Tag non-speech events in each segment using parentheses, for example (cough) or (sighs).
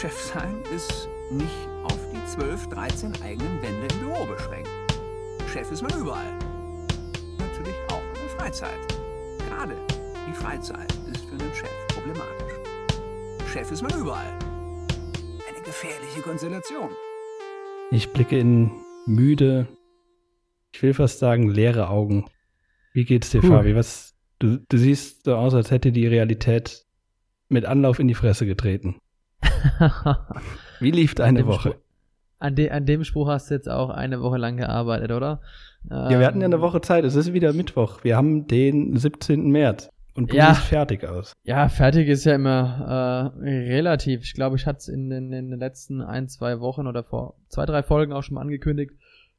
Chef sein ist nicht auf die 12, 13 eigenen Wände im Büro beschränkt. Chef ist man überall. Natürlich auch in der Freizeit. Gerade die Freizeit ist für einen Chef problematisch. Chef ist man überall. Eine gefährliche Konstellation. Ich blicke in müde, ich will fast sagen, leere Augen. Wie geht's dir, Puh. Fabi? Was, du, du siehst so aus, als hätte die Realität mit Anlauf in die Fresse getreten. (laughs) Wie lief deine Woche? Spruch- An, de, an dem Spruch hast du jetzt auch eine Woche lang gearbeitet, oder? Ja, wir hatten ja Ähm, eine Woche Zeit. Es ist wieder Mittwoch. Wir haben den 17. März. Und du Ja. siehst fertig aus. Ja, fertig ist ja immer äh, relativ. Ich glaube, ich hatte es in, den- in den letzten ein, zwei Wochen oder vor zwei, drei Folgen auch schon mal angekündigt,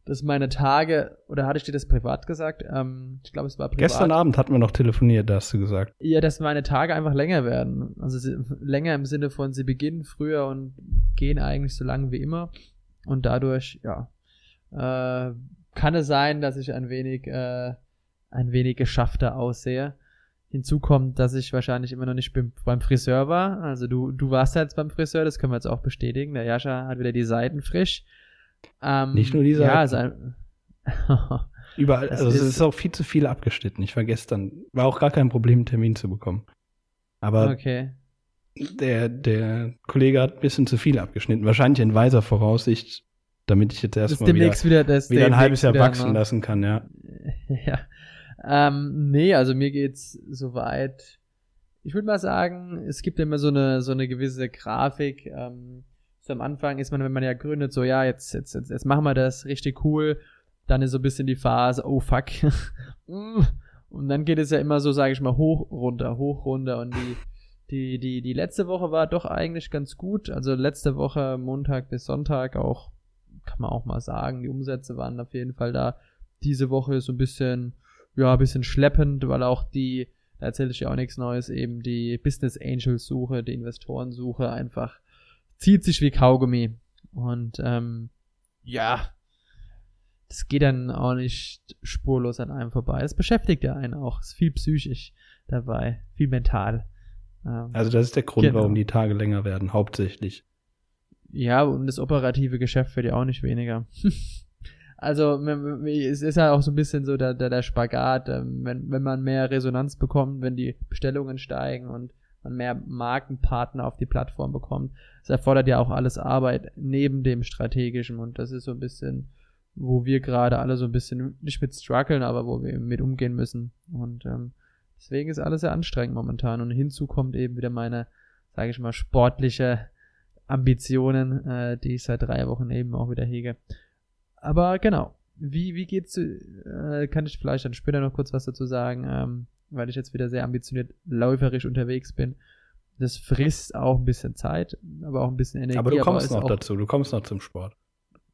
dass meine Tage, oder hatte ich dir das privat gesagt? Ähm, ich glaube, es war privat. Gestern Abend hatten wir noch telefoniert, da hast du gesagt. Ja, dass meine Tage einfach länger werden. Also sie, länger im Sinne von, sie beginnen früher und gehen eigentlich so lang wie immer. Und dadurch, ja, äh, kann es sein, dass ich ein wenig, äh, ein wenig geschaffter aussehe. Hinzu kommt, dass ich wahrscheinlich immer noch nicht beim, beim Friseur war. Also du, du warst ja jetzt beim Friseur, das können wir jetzt auch bestätigen. Der Jascha hat wieder die Seiten frisch. Ähm, Nicht nur die Ja, also (laughs) Überall, also es ist- ist auch viel zu viel abgeschnitten. Ich war gestern, war auch gar kein Problem, einen Termin zu bekommen. Aber okay. der, der Kollege hat ein bisschen zu viel abgeschnitten. Wahrscheinlich in weiser Voraussicht, damit ich jetzt ist erstmal wieder, wieder, das wieder ein halbes Jahr wachsen ne? lassen kann, ja. (laughs) Ja. Ähm, nee, also mir geht's soweit. Ich würde mal sagen, es gibt immer so eine, so eine gewisse Grafik. Ähm, so am Anfang ist man, wenn man ja gründet, so, ja, jetzt, jetzt, jetzt, jetzt machen wir das richtig cool. Dann ist so ein bisschen die Phase, oh fuck. (laughs) Mm. und dann geht es ja immer so, sage ich mal, hoch, runter, hoch, runter. Und die, die, die, die letzte Woche war doch eigentlich ganz gut. Also letzte Woche, Montag bis Sonntag auch, kann man auch mal sagen, die Umsätze waren auf jeden Fall da. Diese Woche ist so ein bisschen, ja, ein bisschen schleppend, weil auch die, da erzähle ich ja auch nichts Neues, eben die Business Angels Suche, die Investorensuche einfach zieht sich wie Kaugummi. Und ähm, ja, das geht dann auch nicht spurlos an einem vorbei. Es beschäftigt ja einen auch. Es ist viel psychisch dabei, viel mental. Ähm, Also das ist der Grund, Genau. warum die Tage länger werden, hauptsächlich. Ja, und das operative Geschäft wird ja auch nicht weniger. (laughs) also es ist ja auch so ein bisschen so der, der, der Spagat, ähm, wenn, wenn man mehr Resonanz bekommt, wenn die Bestellungen steigen und man mehr Markenpartner auf die Plattform bekommt. Das erfordert ja auch alles Arbeit neben dem strategischen und das ist so ein bisschen, wo wir gerade alle so ein bisschen nicht mit strugglen, aber wo wir mit umgehen müssen. Und ähm, deswegen ist alles sehr anstrengend momentan. Und hinzu kommt eben wieder meine, sage ich mal, sportliche Ambitionen, äh, die ich seit drei Wochen eben auch wieder hege. Aber genau, wie, wie geht's, äh, kann ich vielleicht dann später noch kurz was dazu sagen, ähm, weil ich jetzt wieder sehr ambitioniert läuferisch unterwegs bin. Das frisst auch ein bisschen Zeit, aber auch ein bisschen Energie. Aber du kommst ist noch dazu, du kommst noch zum Sport.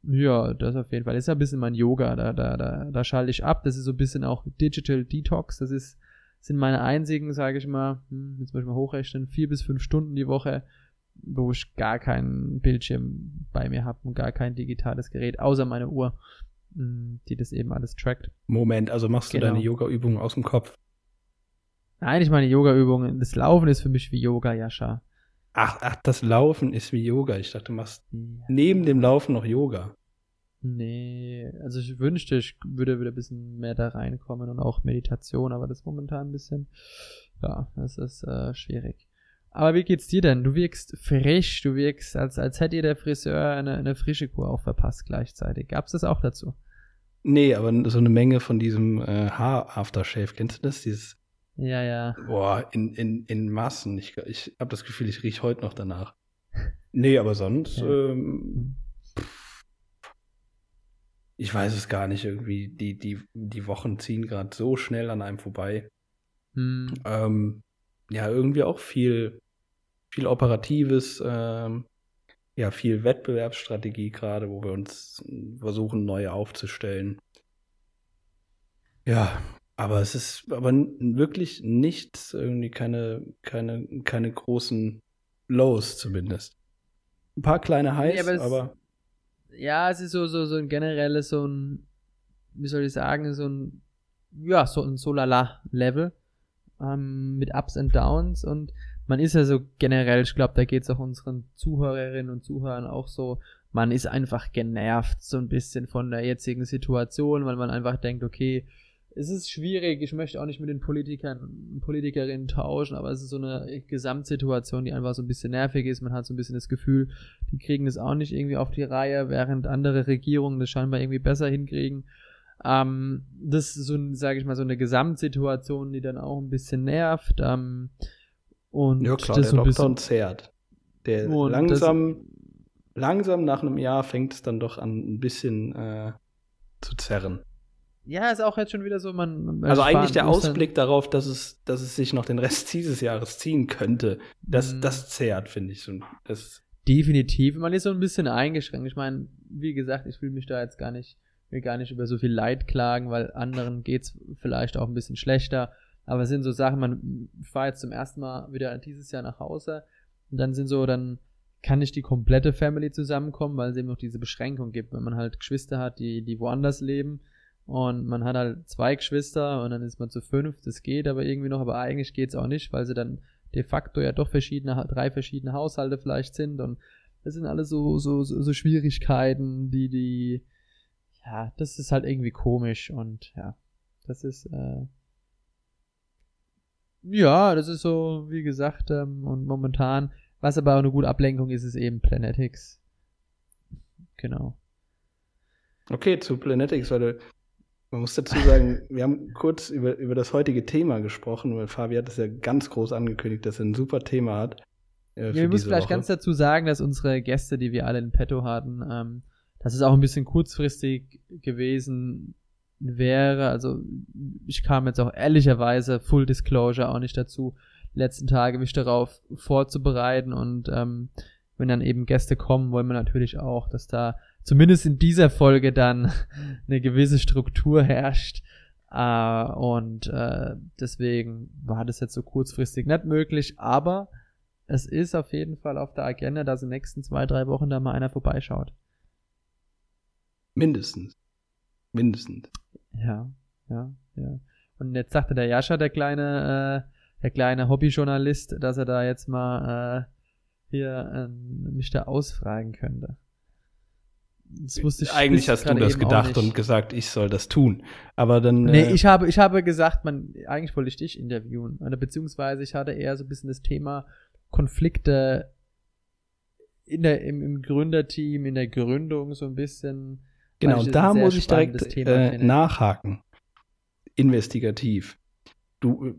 Ja, das auf jeden Fall. Das ist ja ein bisschen mein Yoga, da, da, da, da schalte ich ab. Das ist so ein bisschen auch Digital Detox. Das ist, sind meine einzigen, sage ich mal, hm, jetzt muss ich mal hochrechnen, vier bis fünf Stunden die Woche, wo ich gar keinen Bildschirm bei mir habe und gar kein digitales Gerät, außer meine Uhr, hm, die das eben alles trackt. Moment, also machst du Genau. deine Yoga-Übungen aus dem Kopf. Nein, ich meine Yoga-Übungen. Das Laufen ist für mich wie Yoga, Jascha. Ach, ach, das Laufen ist wie Yoga. Ich dachte, du machst neben dem Laufen noch Yoga. Nee, also ich wünschte, ich würde wieder ein bisschen mehr da reinkommen und auch Meditation, aber das ist momentan ein bisschen, ja, das ist äh, schwierig. Aber wie geht's dir denn? Du wirkst frisch, du wirkst, als, als hätte dir der Friseur eine, eine frische Kur auch verpasst gleichzeitig. Gab's das auch dazu? Nee, aber so eine Menge von diesem äh, Haar-Aftershave. Kennst du das? Dieses, Ja, ja. boah, in, in, in Massen. Ich, ich habe das Gefühl, ich rieche heute noch danach. (laughs) Nee, aber sonst, Ja. ähm, ich weiß es gar nicht. Irgendwie, die, die, die Wochen ziehen gerade so schnell an einem vorbei. Hm, Ähm, ja, irgendwie auch viel, viel Operatives, ähm, ja, viel Wettbewerbsstrategie gerade, wo wir uns versuchen, neue aufzustellen. Ja, aber es ist aber wirklich nichts, irgendwie keine, keine, keine großen Lows zumindest. Ein paar kleine Highs, Nee, aber es- aber ja, es ist so, so, so ein generelles, so ein, wie soll ich sagen, so ein, ja, so ein Solala-Level ähm, mit Ups und Downs und man ist ja so generell, ich glaube, da geht es auch unseren Zuhörerinnen und Zuhörern auch so, man ist einfach genervt so ein bisschen von der jetzigen Situation, weil man einfach denkt, okay, es ist schwierig, ich möchte auch nicht mit den Politikern, Politikerinnen tauschen, aber es ist so eine Gesamtsituation, die einfach so ein bisschen nervig ist. Man hat so ein bisschen das Gefühl, die kriegen das auch nicht irgendwie auf die Reihe, während andere Regierungen das scheinbar irgendwie besser hinkriegen. Ähm, das ist so, sage ich mal, so eine Gesamtsituation, die dann auch ein bisschen nervt. Ähm, und ja klar, das der so ein Lockdown bisschen, zehrt. Der Und langsam, langsam nach einem Jahr fängt es dann doch an, ein bisschen äh, zu zerren. Ja, ist auch jetzt schon wieder so, man. man Also eigentlich der Ausblick darauf, dass es, dass es sich noch den Rest (laughs) dieses Jahres ziehen könnte, das, Mhm. das zehrt, finde ich. So, das, Definitiv. Man ist so ein bisschen eingeschränkt. Ich meine, wie gesagt, ich will mich da jetzt gar nicht, will gar nicht über so viel Leid klagen, weil anderen geht's vielleicht auch ein bisschen schlechter. Aber es sind so Sachen, man ich fahr jetzt zum ersten Mal wieder dieses Jahr nach Hause und dann sind so, dann kann nicht die komplette Family zusammenkommen, weil es eben noch diese Beschränkung gibt, wenn man halt Geschwister hat, die, die woanders leben und man hat halt zwei Geschwister und dann ist man zu fünf, das geht aber irgendwie noch, aber eigentlich geht's auch nicht, weil sie dann de facto ja doch verschiedene, drei verschiedene Haushalte vielleicht sind und das sind alles so, so, so, so Schwierigkeiten, die, die, ja, das ist halt irgendwie komisch und ja, das ist, äh, ja, das ist so, wie gesagt, ähm, und momentan, was aber auch eine gute Ablenkung ist, ist eben Planetics. Genau. okay, zu Planetics, weil man muss dazu sagen, wir haben kurz über, über das heutige Thema gesprochen, weil Fabi hat es ja ganz groß angekündigt, dass er ein super Thema hat. Äh, Ja, wir müssen vielleicht Woche. ganz dazu sagen, dass unsere Gäste, die wir alle in petto hatten, ähm, dass es auch ein bisschen kurzfristig gewesen wäre. Also ich kam jetzt auch ehrlicherweise, Full Disclosure, auch nicht dazu, letzten Tage mich darauf vorzubereiten und ähm, wenn dann eben Gäste kommen, wollen wir natürlich auch, dass da zumindest in dieser Folge dann (laughs) eine gewisse Struktur herrscht. Äh, und äh, deswegen war das jetzt so kurzfristig nicht möglich, aber es ist auf jeden Fall auf der Agenda, dass in den nächsten zwei, drei Wochen da mal einer vorbeischaut. Mindestens. Mindestens. Ja, ja, ja. Und jetzt sagte der Jascha, der kleine, äh, der kleine Hobbyjournalist, dass er da jetzt mal äh, hier ähm, mich da ausfragen könnte. Das wusste ich Eigentlich hast du das gedacht und gesagt, ich soll das tun. Aber dann. Nee, äh, ich habe, ich habe gesagt, man, eigentlich wollte ich dich interviewen. Oder beziehungsweise ich hatte eher so ein bisschen das Thema Konflikte in der, im, im Gründerteam, in der Gründung so ein bisschen. Genau, da muss ich direkt äh, nachhaken. Investigativ. Du,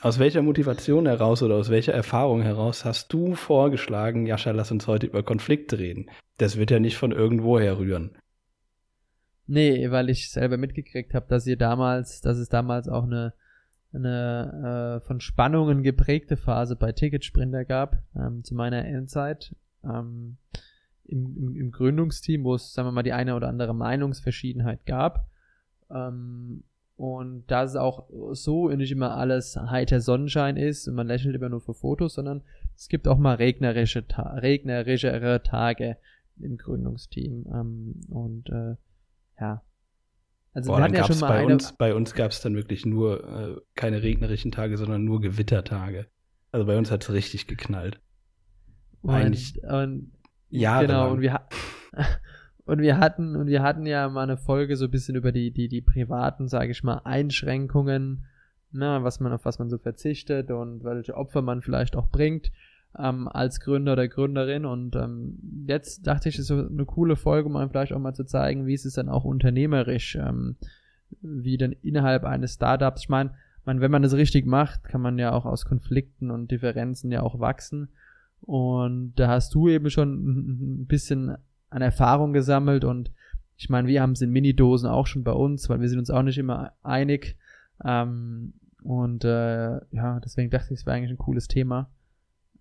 aus welcher Motivation heraus oder aus welcher Erfahrung heraus hast du vorgeschlagen, Jascha, lass uns heute über Konflikte reden? Das wird ja nicht von irgendwoher rühren. Nee, weil ich selber mitgekriegt habe, dass ihr damals, dass es damals auch eine, eine äh, von Spannungen geprägte Phase bei Ticketsprinter gab, ähm, zu meiner Endzeit. Ähm, im, im, Im Gründungsteam, wo es, sagen wir mal, die eine oder andere Meinungsverschiedenheit gab. Ähm, und da es auch so nicht immer alles heiter Sonnenschein ist und man lächelt immer nur für Fotos, sondern es gibt auch mal regnerische, Ta regnerischere Tage im Gründungsteam. Ähm, und äh, ja. Also Boah, wir hatten ja schon mal bei eine. uns, bei uns gab es dann wirklich nur äh, keine regnerischen Tage, sondern nur Gewittertage. Also bei uns hat es richtig geknallt. eigentlich und, und Ja, genau, und wir, (laughs) und wir hatten, und wir hatten ja mal eine Folge so ein bisschen über die, die, die privaten, sage ich mal, Einschränkungen, ne, was man, auf was man so verzichtet und welche Opfer man vielleicht auch bringt, ähm, als Gründer oder Gründerin. Und ähm, jetzt dachte ich, es ist so eine coole Folge, um einem vielleicht auch mal zu zeigen, wie ist es dann auch unternehmerisch, ähm, wie denn innerhalb eines Startups, ich meine, man, wenn man das richtig macht, kann man ja auch aus Konflikten und Differenzen ja auch wachsen. Und da hast du eben schon ein bisschen an Erfahrung gesammelt und ich meine, wir haben es in Minidosen auch schon bei uns, weil wir sind uns auch nicht immer einig. Ähm, und äh, ja, deswegen dachte ich, es wäre eigentlich ein cooles Thema.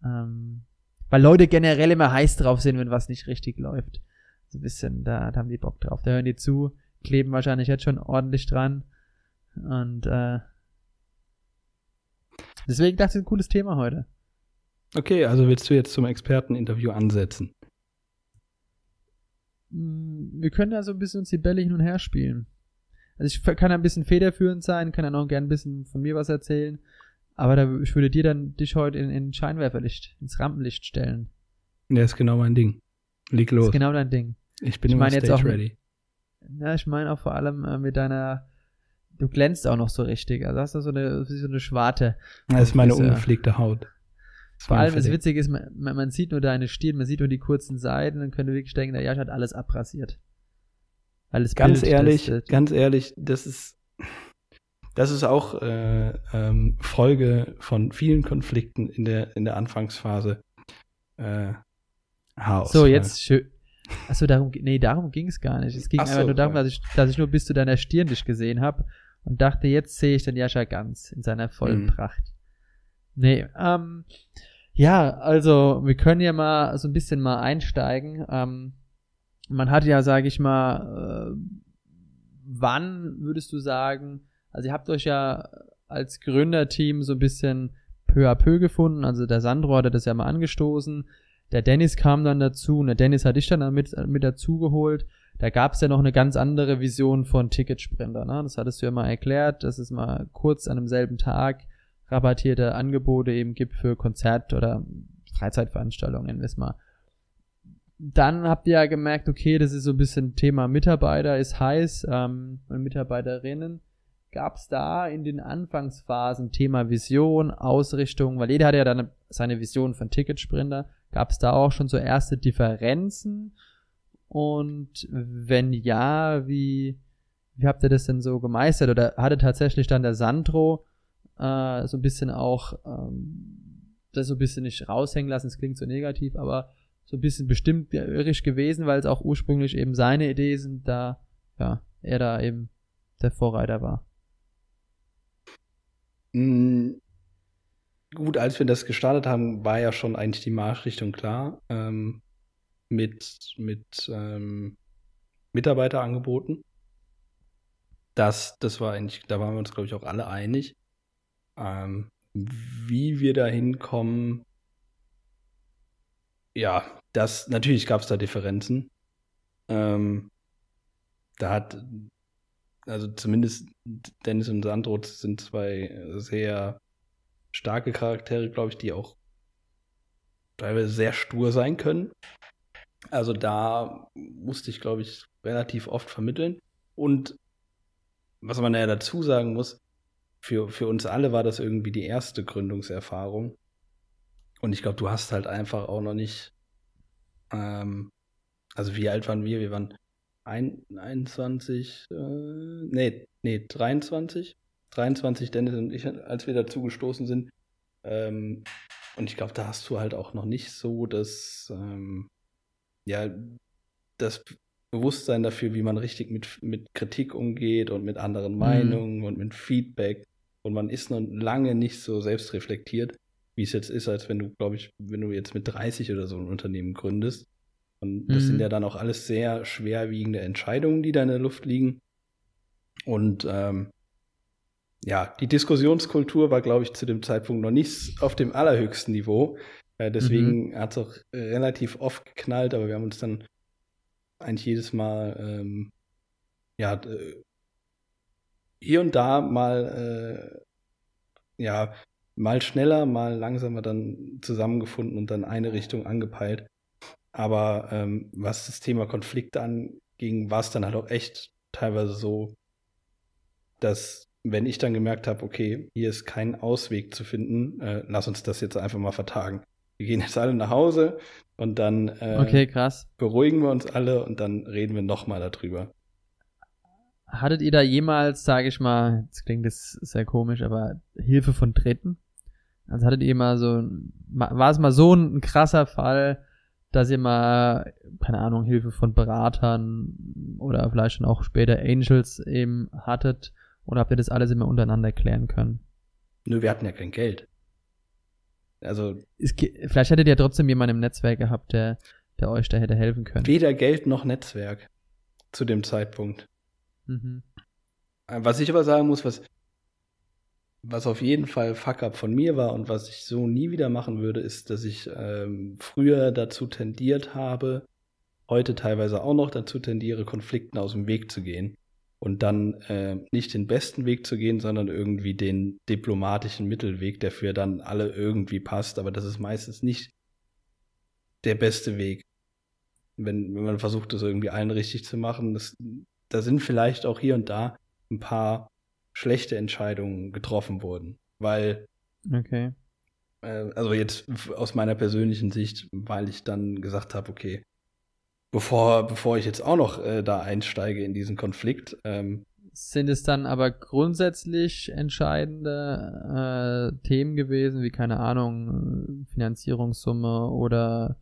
Ähm, weil Leute generell immer heiß drauf sind, wenn was nicht richtig läuft. So ein bisschen, da, da haben die Bock drauf. Da hören die zu, kleben wahrscheinlich jetzt schon ordentlich dran. Und äh, deswegen dachte ich, ein cooles Thema heute. Okay, also willst du jetzt zum Experteninterview ansetzen? Wir können ja so ein bisschen uns die Bälle hin und her spielen. Also ich kann ein bisschen federführend sein, kann dann auch gerne ein bisschen von mir was erzählen. aber da, ich würde dir dann dich heute in, in Scheinwerferlicht, ins Rampenlicht stellen. Der ist genau mein Ding. Leg los. Ist genau dein Ding. ich bin ich meine jetzt auch ready. Ja, ich meine auch vor allem äh, mit deiner, du glänzt auch noch so richtig. Also hast du so eine, so eine Schwarte. Das ist meine Friseur. ungepflegte Haut. Vor allem das. Witzige ist, man, man sieht nur deine Stirn, man sieht nur die kurzen Seiten, dann könnte wirklich denken, der Jasch hat alles abrasiert. Alles Ganz Bild, ehrlich, das, äh, ganz ehrlich, das ist, das ist auch äh, ähm, Folge von vielen Konflikten in der, in der Anfangsphase. Äh, Haarausfall. So, jetzt schön. Achso, darum, nee, darum ging es gar nicht. Es ging Ach so, einfach nur darum, dass ich, dass ich nur bis zu deiner Stirn dich gesehen habe und dachte, jetzt sehe ich den Jascha ganz in seiner vollen Mhm. Pracht. Nee, ähm, ja, also wir können ja mal so ein bisschen mal einsteigen. Ähm, man hat ja, sage ich mal, äh, wann würdest du sagen, also ihr habt euch ja als Gründerteam so ein bisschen peu à peu gefunden, also der Sandro hatte das ja mal angestoßen, der Dennis kam dann dazu und der Dennis hat dich dann mit, mit dazu geholt. Da gab es ja noch eine ganz andere Vision von Ticketsprinter. Ne? Das hattest du ja mal erklärt, dass es mal kurz an demselben Tag rabattierte Angebote eben gibt für Konzert- oder Freizeitveranstaltungen, nennen wir. Dann habt ihr ja gemerkt, okay, das ist so ein bisschen Thema Mitarbeiter ist heiß ähm, und Mitarbeiterinnen. Gab es da in den Anfangsphasen Thema Vision, Ausrichtung, weil jeder hat ja dann seine Vision von Ticketsprinter. Gab es da auch schon so erste Differenzen? Und wenn ja, wie, wie habt ihr das denn so gemeistert? Oder hatte tatsächlich dann der Sandro äh, so ein bisschen auch ähm, das so ein bisschen nicht raushängen lassen, es klingt so negativ, aber so ein bisschen bestimmt irrisch gewesen, weil es auch ursprünglich eben seine Idee sind, da ja, er da eben der Vorreiter war. Mm, Gut, als wir das gestartet haben, war ja schon eigentlich die Marschrichtung klar. Ähm, mit mit ähm, Mitarbeiterangeboten. Das, das war eigentlich, da waren wir uns, glaube ich, auch alle einig. Ähm, wie wir da hinkommen, ja, das, natürlich gab es da Differenzen. Ähm, da hat, also zumindest Dennis und Sandro sind zwei sehr starke Charaktere, glaube ich, die auch teilweise sehr stur sein können. Also da musste ich, glaube ich, relativ oft vermitteln. Und was man ja dazu sagen muss, für, für uns alle war das irgendwie die erste Gründungserfahrung. Und ich glaube, du hast halt einfach auch noch nicht, ähm, also wie alt waren wir? Wir waren ein, 21, äh, nee, nee, 23. 23, Dennis und ich, als wir dazu gestoßen sind. Ähm, und ich glaube, da hast du halt auch noch nicht so das, ähm, ja, das Bewusstsein dafür, wie man richtig mit, mit Kritik umgeht und mit anderen Mhm. Meinungen und mit Feedback. Und man ist noch lange nicht so selbstreflektiert, wie es jetzt ist, als wenn du, glaube ich, wenn du jetzt mit 30 oder so ein Unternehmen gründest. Und das Mhm. sind ja dann auch alles sehr schwerwiegende Entscheidungen, die da in der Luft liegen. Und ähm, ja, die Diskussionskultur war, glaube ich, zu dem Zeitpunkt noch nicht auf dem allerhöchsten Niveau. Äh, deswegen hat es auch relativ oft geknallt, aber wir haben uns dann eigentlich jedes Mal, ähm, ja, äh, hier und da mal, äh, ja, mal schneller, mal langsamer dann zusammengefunden und dann eine Richtung angepeilt. Aber ähm, was das Thema Konflikte anging, war es dann halt auch echt teilweise so, dass wenn ich dann gemerkt habe, okay, hier ist kein Ausweg zu finden, äh, lass uns das jetzt einfach mal vertagen. Wir gehen jetzt alle nach Hause und dann äh, Okay, beruhigen wir uns alle und dann reden wir nochmal darüber. Hattet ihr da jemals, sage ich mal, jetzt klingt das sehr komisch, aber Hilfe von Dritten? Also hattet ihr mal so, war es mal so ein, krasser Fall, dass ihr mal, keine Ahnung, Hilfe von Beratern oder vielleicht schon auch später Angels eben hattet? Oder habt ihr das alles immer untereinander klären können? Nö, wir hatten ja kein Geld. Also Es, vielleicht hättet ihr trotzdem jemanden im Netzwerk gehabt, der, der euch da hätte helfen können. weder Geld noch Netzwerk zu dem Zeitpunkt. Mhm. Äh, Was ich aber sagen muss, was, was auf jeden Fall Fuck-up von mir war und was ich so nie wieder machen würde, ist, dass ich ähm, früher dazu tendiert habe, heute teilweise auch noch dazu tendiere, Konflikten aus dem Weg zu gehen. und dann äh, nicht den besten Weg zu gehen, sondern irgendwie den diplomatischen Mittelweg, der für dann alle irgendwie passt. Aber das ist meistens nicht der beste Weg. Wenn, wenn man versucht, das irgendwie allen richtig zu machen. Das, da sind vielleicht auch hier und da ein paar schlechte Entscheidungen getroffen worden. Weil Okay. äh, also jetzt aus meiner persönlichen Sicht, weil ich dann gesagt habe, okay, bevor, bevor ich jetzt auch noch äh, da einsteige in diesen Konflikt, ähm, Sind es dann aber grundsätzlich entscheidende äh, Themen gewesen, wie keine Ahnung, äh, Finanzierungssumme oder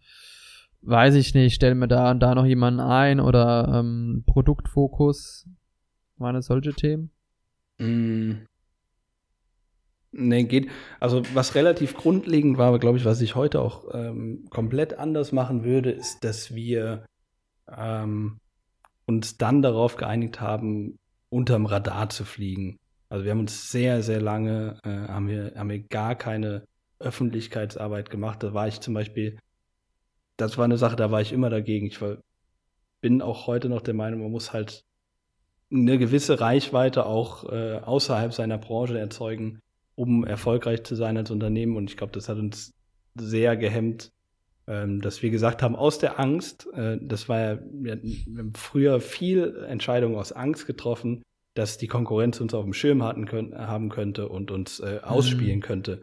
weiß ich nicht, stellen wir da und da noch jemanden ein oder ähm, Produktfokus? Es solche Themen? Mm. Nee, geht. Also, was relativ grundlegend war, glaube ich, was ich heute auch ähm, komplett anders machen würde, ist, dass wir ähm, uns dann darauf geeinigt haben, unterm Radar zu fliegen. Also wir haben uns sehr, sehr lange, äh, haben, wir, haben wir gar keine Öffentlichkeitsarbeit gemacht. Da war ich zum Beispiel, das war eine Sache, da war ich immer dagegen. Ich war, bin auch heute noch der Meinung, man muss halt eine gewisse Reichweite auch äh, außerhalb seiner Branche erzeugen, um erfolgreich zu sein als Unternehmen. Und ich glaube, das hat uns sehr gehemmt, ähm, dass wir gesagt haben, aus der Angst, äh, das war ja, wir, haben früher viel Entscheidungen aus Angst getroffen, dass die Konkurrenz uns auf dem Schirm hatten können, haben könnte und uns äh, ausspielen Mhm. könnte.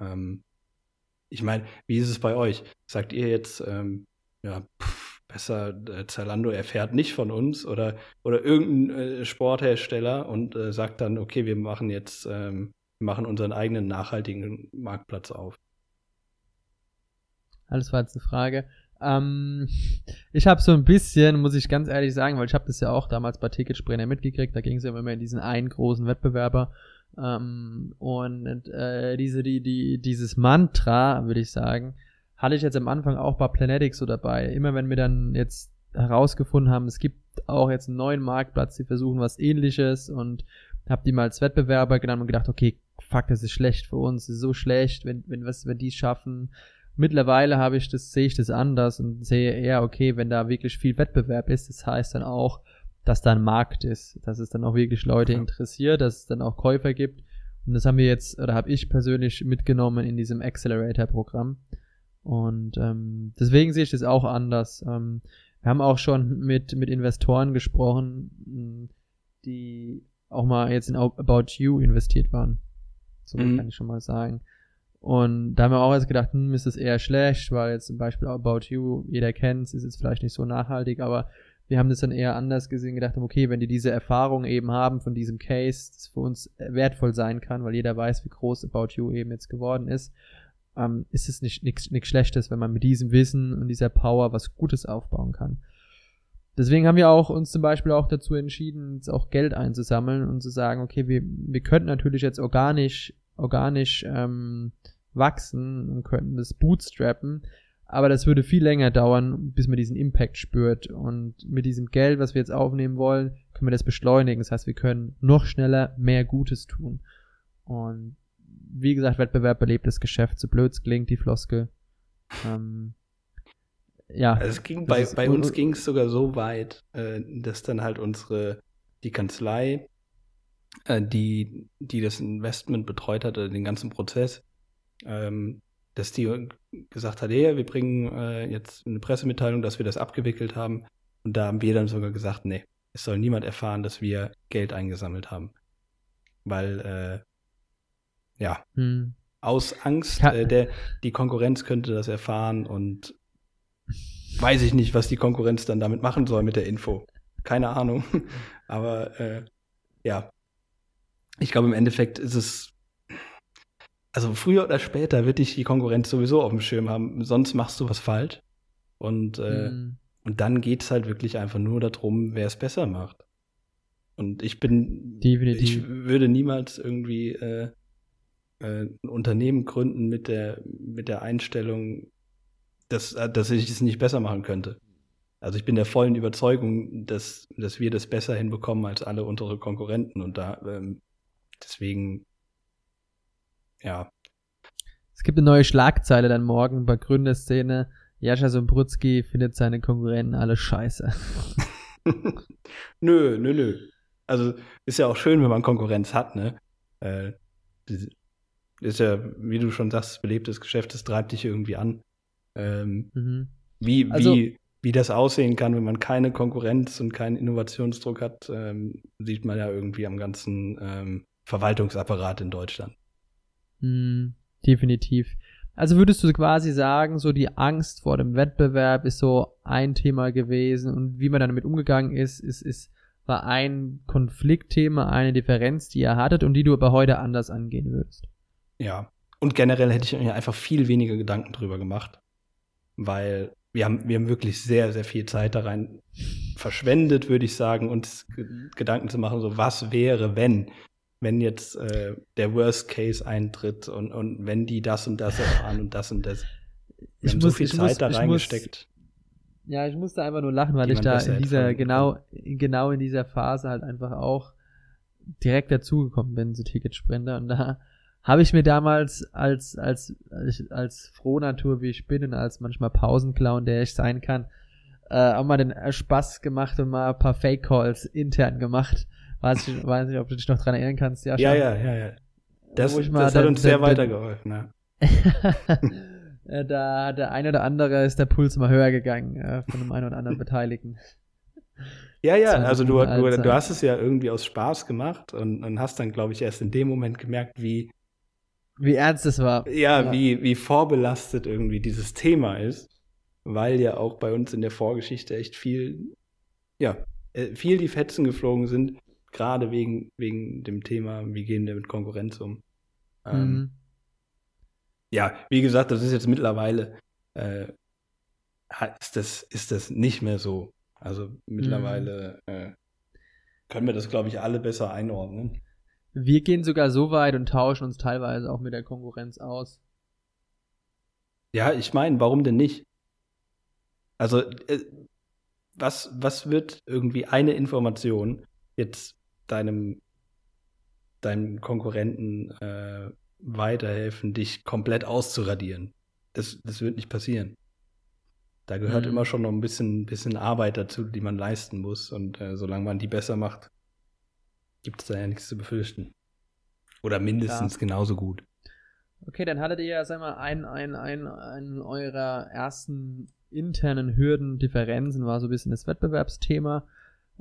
Ähm, ich meine, wie ist es bei euch? Sagt ihr jetzt, ähm, ja, pff, besser äh, Zalando erfährt nicht von uns oder, oder irgendein äh, Sporthersteller und äh, sagt dann, okay, wir machen jetzt, ähm, machen unseren eigenen nachhaltigen Marktplatz auf. Alles war jetzt eine Frage. Ähm, ich habe so ein bisschen, muss ich ganz ehrlich sagen, weil ich habe das ja auch damals bei Ticketspringer mitgekriegt, da ging es ja immer in diesen einen großen Wettbewerber. Ähm, und äh, diese, die, die, dieses Mantra, würde ich sagen, hatte ich jetzt am Anfang auch bei Planetics so dabei. Immer wenn wir dann jetzt herausgefunden haben, es gibt auch jetzt einen neuen Marktplatz, die versuchen was ähnliches und hab die mal als Wettbewerber genannt und gedacht, okay, fuck, das ist schlecht für uns, das ist so schlecht, wenn, wenn was, wenn die schaffen. Mittlerweile habe ich das, sehe ich das anders und sehe eher, okay, wenn da wirklich viel Wettbewerb ist, das heißt dann auch, dass da ein Markt ist, dass es dann auch wirklich Leute Ja. interessiert, dass es dann auch Käufer gibt. Und das haben wir jetzt, oder habe ich persönlich mitgenommen in diesem Accelerator-Programm. Und ähm, deswegen sehe ich das auch anders. Ähm, wir haben auch schon mit, mit Investoren gesprochen, mh, die auch mal jetzt in About You investiert waren. So Mhm. kann ich schon mal sagen. Und da haben wir auch jetzt gedacht, hm, ist das eher schlecht, weil jetzt zum Beispiel About You, jeder kennt es, ist jetzt vielleicht nicht so nachhaltig, aber wir haben das dann eher anders gesehen, gedacht haben, okay, wenn die diese Erfahrung eben haben von diesem Case, das für uns wertvoll sein kann, weil jeder weiß, wie groß About You eben jetzt geworden ist, ähm, ist es nicht nichts Schlechtes, wenn man mit diesem Wissen und dieser Power was Gutes aufbauen kann. Deswegen haben wir auch uns zum Beispiel auch dazu entschieden, jetzt auch Geld einzusammeln und zu sagen, okay, wir, wir könnten natürlich jetzt organisch, organisch ähm, wachsen und könnten das bootstrappen, aber das würde viel länger dauern, bis man diesen Impact spürt. Und mit diesem Geld, was wir jetzt aufnehmen wollen, können wir das beschleunigen. Das heißt, wir können noch schneller mehr Gutes tun. Und wie gesagt, Wettbewerb belebt das Geschäft, so blöd es klingt, die Floskel. Ähm, ja. Also es ging bei, bei un- uns ging es sogar so weit, äh, dass dann halt unsere, die Kanzlei, äh, die, die das Investment betreut hatte, den ganzen Prozess, ähm, dass die gesagt hat, ja, wir bringen äh, jetzt eine Pressemitteilung, dass wir das abgewickelt haben. Und da haben wir dann sogar gesagt, nee, es soll niemand erfahren, dass wir Geld eingesammelt haben. Weil, äh, ja, Hm. aus Angst, äh, der, die Konkurrenz könnte das erfahren und weiß ich nicht, was die Konkurrenz dann damit machen soll mit der Info. Keine Ahnung. (laughs) Aber äh, ja, ich glaube, im Endeffekt ist es, also früher oder später wird dich die Konkurrenz sowieso auf dem Schirm haben, sonst machst du was falsch. Und, äh, Hm. und dann geht es halt wirklich einfach nur darum, wer es besser macht. Und ich bin, Definitiv. ich würde niemals irgendwie äh, äh, ein Unternehmen gründen mit der, mit der Einstellung, dass, äh, dass ich es nicht besser machen könnte. Also ich bin der vollen Überzeugung, dass, dass wir das besser hinbekommen als alle unsere Konkurrenten und da ähm, deswegen ja, Es gibt eine neue Schlagzeile dann morgen bei Gründerszene. Jascha Sombrutski findet seine Konkurrenten alle scheiße. (laughs) nö, nö, nö. Also ist ja auch schön, wenn man Konkurrenz hat, ne? Äh, ist ja, wie du schon sagst, belebtes Geschäft, das treibt dich irgendwie an. Ähm, mhm. Wie, also, wie, wie das aussehen kann, wenn man keine Konkurrenz und keinen Innovationsdruck hat, ähm, sieht man ja irgendwie am ganzen ähm, Verwaltungsapparat in Deutschland. Mm, definitiv. Also würdest du quasi sagen, so die Angst vor dem Wettbewerb ist so ein Thema gewesen und wie man damit umgegangen ist, ist, ist war ein Konfliktthema, eine Differenz, die ihr hattet und die du aber heute anders angehen würdest. Ja. Und generell hätte ich mir einfach viel weniger Gedanken drüber gemacht, weil wir haben, wir haben wirklich sehr, sehr viel Zeit da rein verschwendet, würde ich sagen, uns Gedanken zu machen, so was wäre, wenn, wenn jetzt äh, der Worst Case eintritt und, und wenn die das und das erfahren und das und das. Wir ich haben muss, so viel Zeit muss, da reingesteckt. Muss, ja, ich musste einfach nur lachen, weil ich da in dieser, genau, genau in dieser Phase halt einfach auch direkt dazugekommen bin zu Ticketsprinter und da habe ich mir damals als, als, als, als Frohnatur, wie ich bin und als manchmal Pausenclown, der ich sein kann, äh, auch mal den Spaß gemacht und mal ein paar Fake-Calls intern gemacht. Weiß ich weiß nicht, ob du dich noch dran erinnern kannst. Ja, ja, ja, ja, ja. Das, das hat uns sehr weitergeholfen, ja. (laughs) da der eine oder andere ist der Puls mal höher gegangen äh, von dem einen oder anderen Beteiligten. Ja, ja, also du, du, du, hast es ja irgendwie aus Spaß gemacht und, und hast dann, glaube ich, erst in dem Moment gemerkt, wie, wie ernst es war. Ja, ja, Wie, wie vorbelastet irgendwie dieses Thema ist, weil ja auch bei uns in der Vorgeschichte echt viel, ja, äh, viel die Fetzen geflogen sind, gerade wegen, wegen dem Thema, wie gehen wir mit Konkurrenz um. Ähm, mhm. Ja, wie gesagt, das ist jetzt mittlerweile, äh, ist, das, ist das nicht mehr so. Also mittlerweile mhm. äh, können wir das, glaube ich, alle besser einordnen. Wir gehen sogar so weit und tauschen uns teilweise auch mit der Konkurrenz aus. Ja, ich meine, warum denn nicht? Also, äh, was, was wird irgendwie eine Information jetzt deinem, deinem Konkurrenten äh, weiterhelfen, dich komplett auszuradieren? Das, das wird nicht passieren. Da gehört mhm. immer schon noch ein bisschen, bisschen Arbeit dazu, die man leisten muss. Und äh, solange man die besser macht, gibt es da ja nichts zu befürchten. Oder mindestens ja. genauso gut. Okay, dann hattet ihr ja, sag mal, ein, ein, ein, ein eurer ersten internen Hürden, Differenzen war so ein bisschen das Wettbewerbsthema.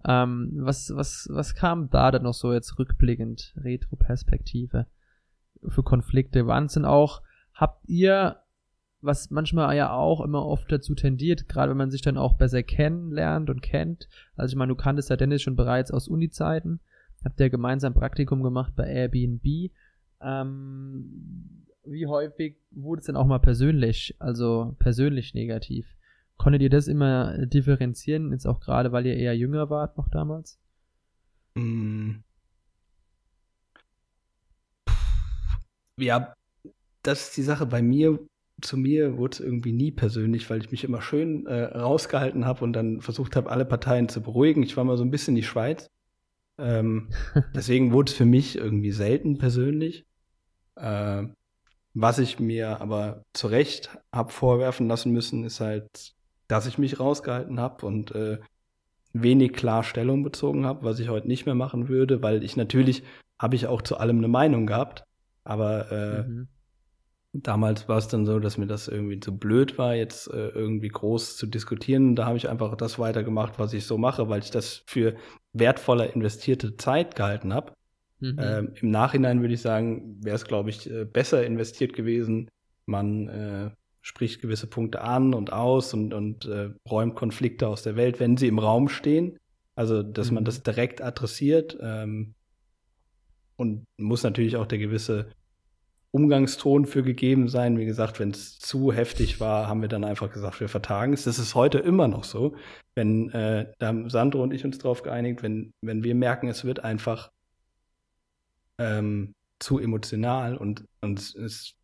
Ähm, was, was, was kam da dann noch so jetzt rückblickend, Retro-Perspektive für Konflikte? Waren es denn auch, habt ihr, was manchmal ja auch immer oft dazu tendiert, gerade wenn man sich dann auch besser kennenlernt und kennt, also ich meine, du kanntest ja Dennis schon bereits aus Uni-Zeiten, habt ihr gemeinsam Praktikum gemacht bei Airbnb. Ähm, wie häufig wurde es denn auch mal persönlich, also persönlich negativ? Konntet ihr das immer differenzieren, jetzt auch gerade, weil ihr eher jünger wart noch damals? Mm. Ja, das ist die Sache. Bei mir, zu mir wurde es irgendwie nie persönlich, weil ich mich immer schön äh, rausgehalten habe und dann versucht habe, alle Parteien zu beruhigen. Ich war mal so ein bisschen die Schweiz. Ähm, (laughs) deswegen wurde es für mich irgendwie selten persönlich. Äh, was ich mir aber zu Recht habe vorwerfen lassen müssen, ist halt, dass ich mich rausgehalten habe und äh, wenig klar Stellung bezogen habe, was ich heute nicht mehr machen würde, weil ich natürlich habe ich auch zu allem eine Meinung gehabt, aber äh, mhm. Damals war es dann so, dass mir das irgendwie zu blöd war, jetzt äh, irgendwie groß zu diskutieren. Da habe ich einfach das weitergemacht, was ich so mache, weil ich das für wertvoller investierte Zeit gehalten habe. Mhm. Ähm, Im Nachhinein würde ich sagen, wäre es, glaube ich, äh, besser investiert gewesen. Man äh, spricht gewisse Punkte an und aus und, und äh, räumt Konflikte aus der Welt, wenn sie im Raum stehen. Also, dass mhm. man das direkt adressiert. Ähm, und muss natürlich auch der gewisse Umgangston für gegeben sein. Wie gesagt, wenn es zu heftig war, haben wir dann einfach gesagt, wir vertagen es. Das ist heute immer noch so. Wenn, äh, da haben Sandro und ich uns darauf geeinigt, wenn, wenn wir merken, es wird einfach ähm, zu emotional und, und es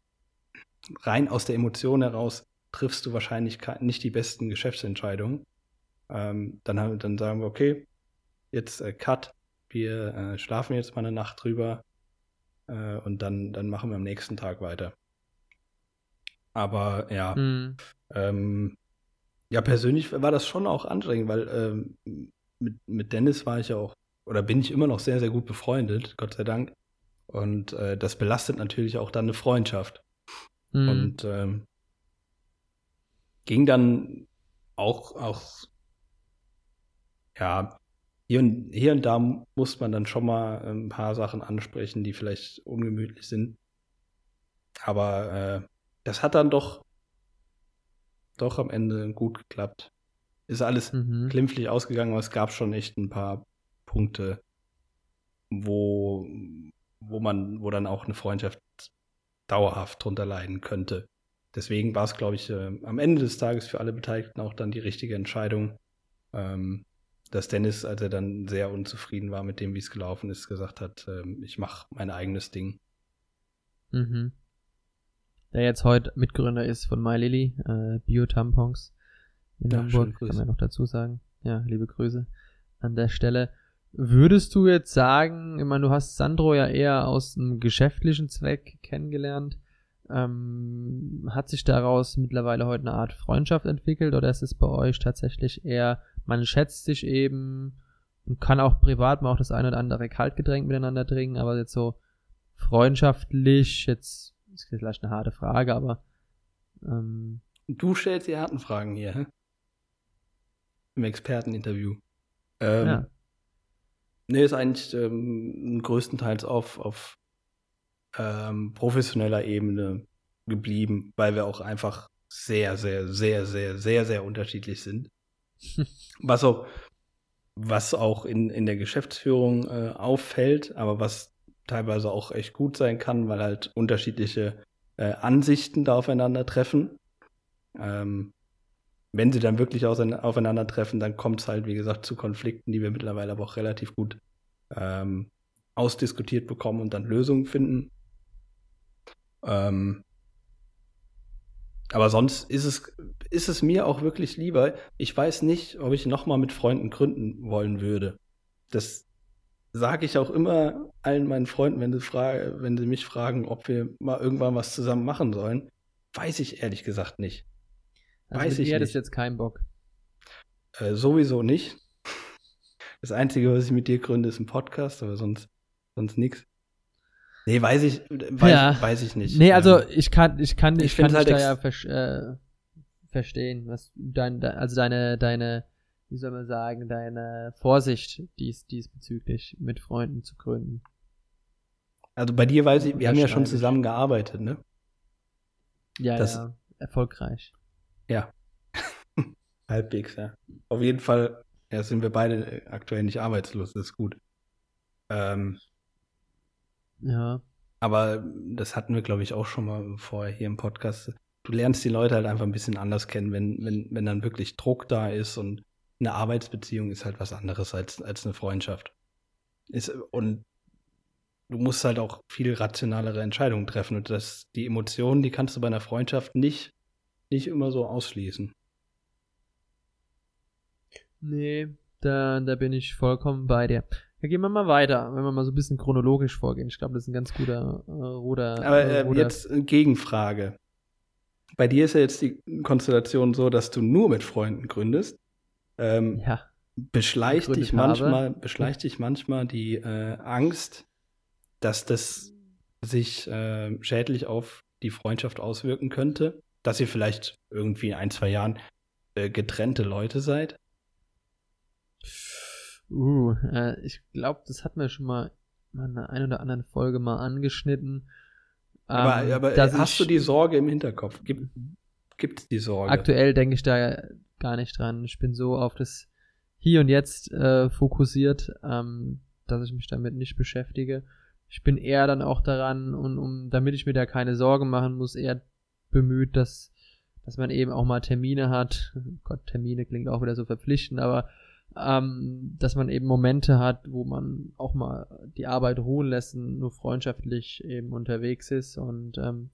rein aus der Emotion heraus triffst du wahrscheinlich nicht die besten Geschäftsentscheidungen. Ähm, dann, dann sagen wir, okay, jetzt äh, Cut, wir äh, schlafen jetzt mal eine Nacht drüber, äh, und dann, dann machen wir am nächsten Tag weiter. Aber ja, mhm. ähm, ja, persönlich war das schon auch anstrengend, weil ähm, mit, mit Dennis war ich ja auch oder bin ich immer noch sehr, sehr gut befreundet, Gott sei Dank. Und äh, das belastet natürlich auch dann eine Freundschaft. Mhm. Und ähm, ging dann auch, auch, ja, hier und, hier und da muss man dann schon mal ein paar Sachen ansprechen, die vielleicht ungemütlich sind. Aber äh, das hat dann doch, doch am Ende gut geklappt. Ist alles mhm. glimpflich ausgegangen, aber es gab schon echt ein paar Punkte, wo, wo man, wo dann auch eine Freundschaft dauerhaft drunter leiden könnte. Deswegen war es, glaube ich, äh, am Ende des Tages für alle Beteiligten auch dann die richtige Entscheidung, ähm, dass Dennis, als er dann sehr unzufrieden war mit dem, wie es gelaufen ist, gesagt hat, äh, ich mache mein eigenes Ding. Mhm. Der jetzt heute Mitgründer ist von MyLily, äh, Bio-Tampons in ja, Hamburg, kann man noch dazu sagen. Ja, liebe Grüße an der Stelle. Würdest du jetzt sagen, ich meine, du hast Sandro ja eher aus einem geschäftlichen Zweck kennengelernt. Ähm, hat sich daraus mittlerweile heute eine Art Freundschaft entwickelt oder ist es bei euch tatsächlich eher, man schätzt sich eben und kann auch privat mal auch das eine oder andere Kaltgetränk miteinander trinken, aber jetzt so freundschaftlich, jetzt ist vielleicht eine harte Frage, aber ähm, Du stellst die harten Fragen hier, hä? Im Experteninterview. Ähm, ja. Nee, ist eigentlich ähm, größtenteils auf, auf ähm, professioneller Ebene geblieben, weil wir auch einfach sehr, sehr, sehr, sehr, sehr, sehr unterschiedlich sind. (laughs) was auch, was auch in, in der Geschäftsführung äh, auffällt, aber was teilweise auch echt gut sein kann, weil halt unterschiedliche äh, Ansichten da aufeinandertreffen. Ähm, wenn sie dann wirklich aufeinandertreffen, dann kommt es halt, wie gesagt, zu Konflikten, die wir mittlerweile aber auch relativ gut ähm, ausdiskutiert bekommen und dann Lösungen finden. Ähm, aber sonst ist es, ist es mir auch wirklich lieber. Ich weiß nicht, ob ich nochmal mit Freunden gründen wollen würde. Das sage ich auch immer allen meinen Freunden, wenn sie, wenn sie mich fragen, ob wir mal irgendwann was zusammen machen sollen. Weiß ich ehrlich gesagt nicht. Also Weiß mit ich hättest jetzt keinen Bock. Äh, sowieso nicht. (laughs) Das Einzige, was ich mit dir gründe, ist ein Podcast, aber sonst, sonst nichts. Nee, weiß ich, weiß, ja. weiß ich nicht. Nee, also ich kann, ich kann, ich, ich kann halt da ja ver äh, verstehen, was dein, also deine, deine, wie soll man sagen, deine Vorsicht dies, diesbezüglich mit Freunden zu gründen. Also bei dir weiß ich, wir haben ja schon zusammen gearbeitet, ne? Ja, das, ja, erfolgreich. Ja. (laughs) Halbwegs, ja. Auf jeden Fall ja, sind wir beide aktuell nicht arbeitslos, das ist gut. Ähm, ja. Aber das hatten wir, glaube ich, auch schon mal vorher hier im Podcast. Du lernst die Leute halt einfach ein bisschen anders kennen, wenn, wenn, wenn dann wirklich Druck da ist und eine Arbeitsbeziehung ist halt was anderes als, als eine Freundschaft. Ist, und du musst halt auch viel rationalere Entscheidungen treffen. Und das, die Emotionen, die kannst du bei einer Freundschaft nicht nicht immer so ausschließen. Nee, da, da bin ich vollkommen bei dir. Ja, gehen wir mal weiter, wenn wir mal so ein bisschen chronologisch vorgehen. Ich glaube, das ist ein ganz guter äh, Ruder. Aber äh, Ruder. jetzt Gegenfrage. Bei dir ist ja jetzt die Konstellation so, dass du nur mit Freunden gründest. Ähm, ja. Beschleicht dich manchmal, beschleicht dich manchmal die äh, Angst, dass das sich äh, schädlich auf die Freundschaft auswirken könnte? Dass ihr vielleicht irgendwie in ein, zwei Jahren äh, getrennte Leute seid? Uh, äh, ich glaube, das hatten wir schon mal in einer ein oder anderen Folge mal angeschnitten. Aber, ähm, aber hast du die Sorge im Hinterkopf? Gibt es die Sorge? Aktuell denke ich da gar nicht dran. Ich bin so auf das Hier und Jetzt äh, fokussiert, ähm, dass ich mich damit nicht beschäftige. Ich bin eher dann auch daran, und um, damit ich mir da keine Sorgen machen muss, eher bemüht, dass, dass man eben auch mal Termine hat. Gott, Termine klingt auch wieder so verpflichtend, aber ähm, dass man eben Momente hat, wo man auch mal die Arbeit ruhen lässt und nur freundschaftlich eben unterwegs ist und ähm,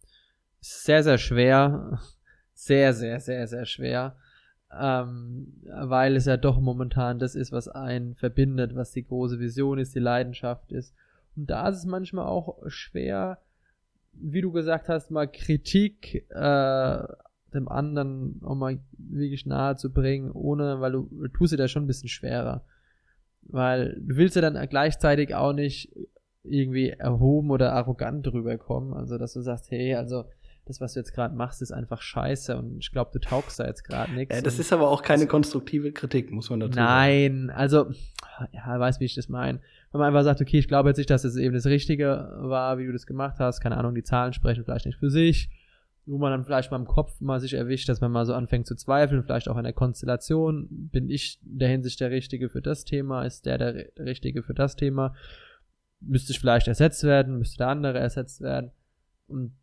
sehr, sehr schwer, (laughs) sehr, sehr, sehr, sehr schwer, ähm, weil es ja doch momentan das ist, was einen verbindet, was die große Vision ist, die Leidenschaft ist. Und da ist es manchmal auch schwer, wie du gesagt hast, mal Kritik äh, dem anderen auch mal wirklich nahe zu bringen, ohne, weil du, tust dir da schon ein bisschen schwerer. Weil du willst ja dann gleichzeitig auch nicht irgendwie erhoben oder arrogant drüber kommen. Also, dass du sagst, hey, also das, was du jetzt gerade machst, ist einfach scheiße und ich glaube, du taugst da jetzt gerade nichts. Ja, das ist aber auch keine konstruktive Kritik, muss man dazu sagen. Nein, also, ja, weiß, wie ich das meine. Wenn man einfach sagt, okay, ich glaube jetzt nicht, dass es das eben das Richtige war, wie du das gemacht hast, keine Ahnung, die Zahlen sprechen vielleicht nicht für sich, wo man dann vielleicht mal im Kopf mal sich erwischt, dass man mal so anfängt zu zweifeln, vielleicht auch in der Konstellation, bin ich in der Hinsicht der Richtige für das Thema, ist der der Richtige für das Thema, müsste ich vielleicht ersetzt werden, müsste der andere ersetzt werden und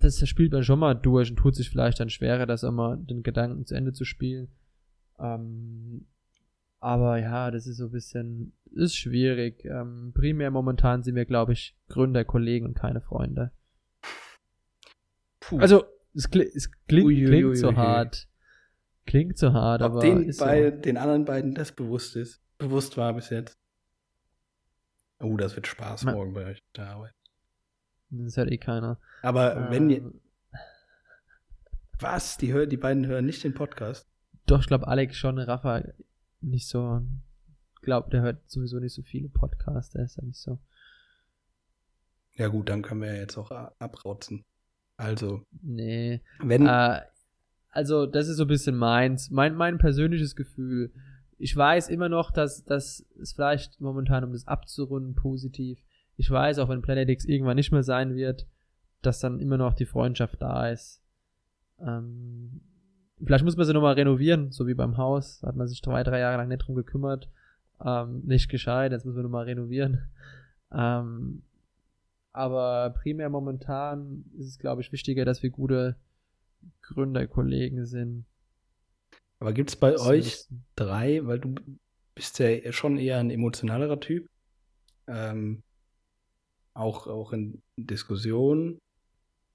das spielt man schon mal durch und tut sich vielleicht dann schwerer, das immer den Gedanken zu Ende zu spielen. Ähm, aber ja, das ist so ein bisschen, ist schwierig. Ähm, primär momentan sind wir, glaube ich, Gründer, Kollegen und keine Freunde. Puh. Also, es, kli es klingt, ui, klingt so hart. Klingt so hart, Ob aber. Den, bei so. den anderen beiden das bewusst ist, bewusst war bis jetzt. Oh, das wird Spaß Man, morgen bei euch der Arbeit. Das hört eh keiner. Aber ähm, wenn ihr. Was? Die, hör, die beiden hören nicht den Podcast? Doch, ich glaube, Alex schon, Rafa nicht so. Ich glaube, der hört sowieso nicht so viele Podcasts, der ist ja nicht so. Ja, gut, dann können wir ja jetzt auch abrotzen. Also. Nee. Wenn. Äh, also, das ist so ein bisschen meins. Mein, mein persönliches Gefühl. Ich weiß immer noch, dass, dass es vielleicht momentan, um das abzurunden, positiv ich weiß, auch wenn Planet X irgendwann nicht mehr sein wird, dass dann immer noch die Freundschaft da ist. Ähm, vielleicht muss man sie nochmal renovieren, so wie beim Haus. Da hat man sich zwei, drei Jahre lang nicht drum gekümmert. Ähm, nicht gescheit, jetzt müssen wir nochmal renovieren. Ähm, aber primär momentan ist es, glaube ich, wichtiger, dass wir gute Gründerkollegen sind. Aber gibt es bei das euch drei, weil du bist ja schon eher ein emotionalerer Typ, ähm, auch, auch in Diskussionen.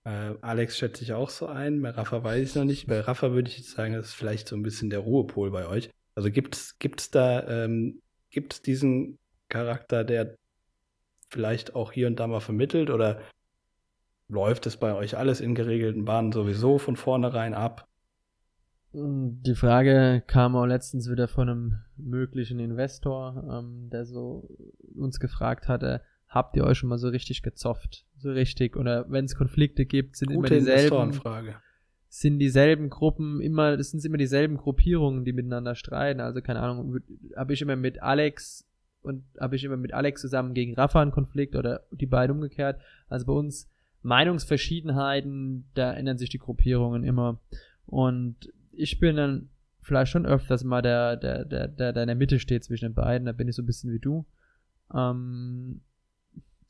Äh, Alex schätze ich auch so ein, bei Rafa weiß ich noch nicht. Bei Rafa würde ich jetzt sagen, das ist vielleicht so ein bisschen der Ruhepol bei euch. Also gibt es da, ähm, gibt es diesen Charakter, der vielleicht auch hier und da mal vermittelt oder läuft es bei euch alles in geregelten Bahnen sowieso von vornherein ab? Die Frage kam auch letztens wieder von einem möglichen Investor, ähm, der so uns gefragt hatte, habt ihr euch schon mal so richtig gezofft? So richtig. Oder wenn es Konflikte gibt, sind Gute immer dieselben. Frage. Sind dieselben Gruppen immer, das sind immer dieselben Gruppierungen, die miteinander streiten. Also keine Ahnung, habe ich immer mit Alex und habe ich immer mit Alex zusammen gegen Rafa einen Konflikt oder die beiden umgekehrt. Also bei uns Meinungsverschiedenheiten, da ändern sich die Gruppierungen immer. Und ich bin dann vielleicht schon öfters mal der, der, der, der, der in der Mitte steht zwischen den beiden. Da bin ich so ein bisschen wie du. Ähm,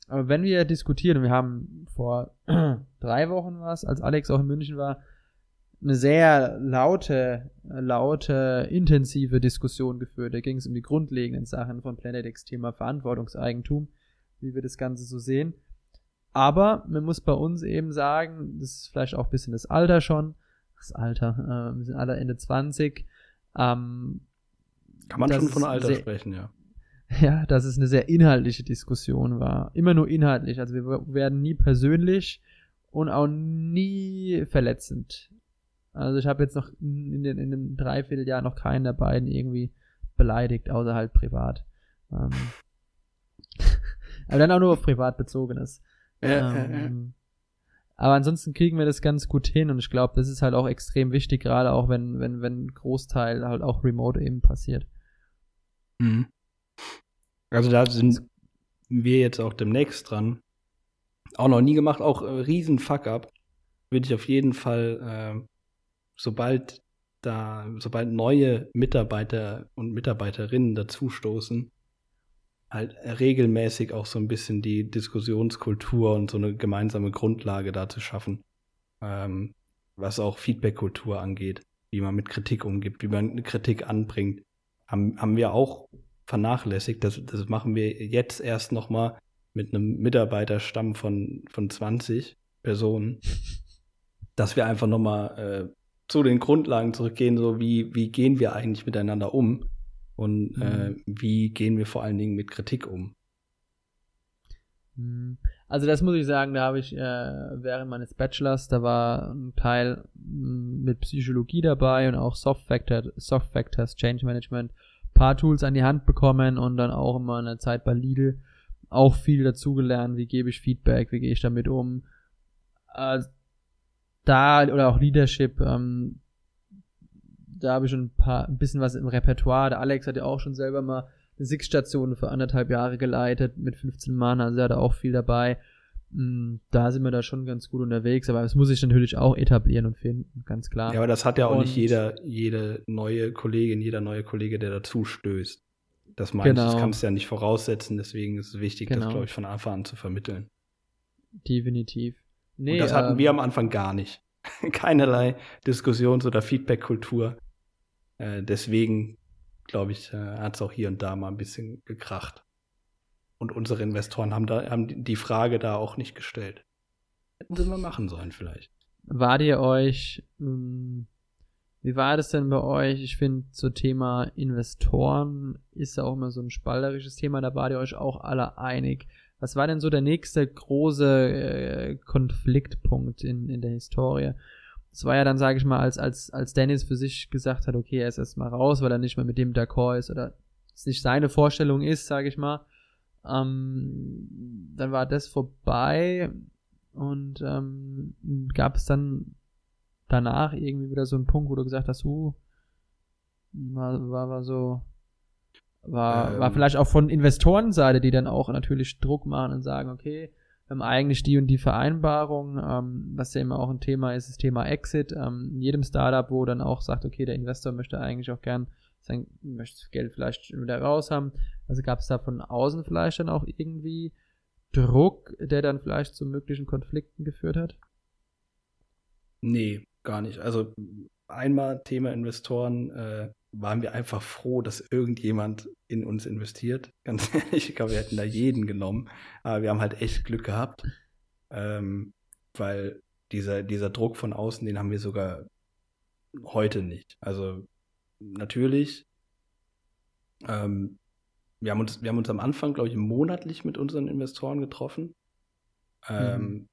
aber wenn wir diskutieren, wir haben vor (clears throat) drei Wochen was, als Alex auch in München war, eine sehr laute, laute, intensive Diskussion geführt. Da ging es um die grundlegenden Sachen von Planet X Thema Verantwortungseigentum, wie wir das Ganze so sehen. Aber man muss bei uns eben sagen, das ist vielleicht auch ein bisschen das Alter schon, das Alter, äh, wir sind alle Ende 20. Ähm, Kann man schon von Alter sprechen, ja. Ja, dass es eine sehr inhaltliche Diskussion war. Immer nur inhaltlich. Also wir werden nie persönlich und auch nie verletzend. Also ich habe jetzt noch in den, in den Dreivierteljahr noch keinen der beiden irgendwie beleidigt, außer halt privat. Ähm, (laughs) aber dann auch nur auf privat bezogenes. ähm, aber ansonsten kriegen wir das ganz gut hin und ich glaube, das ist halt auch extrem wichtig, gerade auch wenn, wenn, wenn Großteil halt auch remote eben passiert. Mhm. Also da sind wir jetzt auch demnächst dran. Auch noch nie gemacht, auch äh, riesen Fuck-up. Würde ich auf jeden Fall, äh, sobald da, sobald neue Mitarbeiter und Mitarbeiterinnen dazustoßen, halt regelmäßig auch so ein bisschen die Diskussionskultur und so eine gemeinsame Grundlage da zu schaffen. Ähm, was auch Feedback-Kultur angeht, wie man mit Kritik umgibt, wie man eine Kritik anbringt, haben, haben wir auch vernachlässigt. Das, das machen wir jetzt erst noch mal mit einem Mitarbeiterstamm von, von 20 Personen, (laughs) dass wir einfach noch mal äh, zu den Grundlagen zurückgehen, so wie, wie gehen wir eigentlich miteinander um und mhm. äh, wie gehen wir vor allen Dingen mit Kritik um. Mhm. Also das muss ich sagen, da habe ich äh, während meines Bachelors, da war ein Teil mit Psychologie dabei und auch Soft, Factor, Soft Factors, Change Management paar Tools an die Hand bekommen und dann auch immer in der Zeit bei Lidl auch viel dazugelernt, wie gebe ich Feedback, wie gehe ich damit um. Äh, da, oder auch Leadership, ähm, da habe ich schon ein paar, ein bisschen was im Repertoire. Der Alex hat ja auch schon selber mal eine Six-Station für anderthalb Jahre geleitet mit 15 Mann, also er hat auch viel dabei. Mm, da sind wir da schon ganz gut unterwegs, aber das muss ich natürlich auch etablieren und finden, ganz klar. Ja, aber das hat ja auch und nicht jeder, jede neue Kollegin, jeder neue Kollege, der dazu stößt. Das meine genau. ich, das genau. kannst du ja nicht voraussetzen, deswegen ist es wichtig, genau. das, glaube ich, von Anfang an zu vermitteln. Definitiv. Nee, und das hatten ähm, wir am Anfang gar nicht. (laughs) Keinerlei Diskussions- oder Feedback-Kultur. Äh, deswegen, glaube ich, äh, hat es auch hier und da mal ein bisschen gekracht. Und unsere Investoren haben, da, haben die Frage da auch nicht gestellt. Hätten sie mal machen sollen vielleicht. Wart ihr euch, ähm, wie war das denn bei euch? Ich finde, so Thema Investoren ist ja auch immer so ein spalterisches Thema, da wart ihr euch auch alle einig. Was war denn so der nächste große äh, Konfliktpunkt in, in der Historie? Das war ja dann, sage ich mal, als, als, als Dennis für sich gesagt hat, okay, er ist erstmal raus, weil er nicht mehr mit dem d'accord ist oder es nicht seine Vorstellung ist, sage ich mal. Ähm, dann war das vorbei und ähm, gab es dann danach irgendwie wieder so einen Punkt, wo du gesagt hast, uh, war, war, war so, war, ähm, war vielleicht auch von Investorenseite, die dann auch natürlich Druck machen und sagen, okay, wir haben eigentlich die und die Vereinbarung, ähm, was ja immer auch ein Thema ist, das Thema Exit. Ähm, in jedem Startup, wo dann auch sagt, okay, der Investor möchte eigentlich auch gern sein, möchte das Geld vielleicht wieder raus haben. Also gab es da von außen vielleicht dann auch irgendwie Druck, der dann vielleicht zu möglichen Konflikten geführt hat? Nee, gar nicht. Also einmal Thema Investoren, äh, waren wir einfach froh, dass irgendjemand in uns investiert. (laughs) Ganz ehrlich, ich glaube, wir hätten da jeden genommen. Aber wir haben halt echt Glück gehabt, ähm, weil dieser, dieser Druck von außen, den haben wir sogar heute nicht. Also natürlich, ähm, wir, haben uns, wir haben uns am Anfang, glaube ich, monatlich mit unseren Investoren getroffen. Ähm, mhm.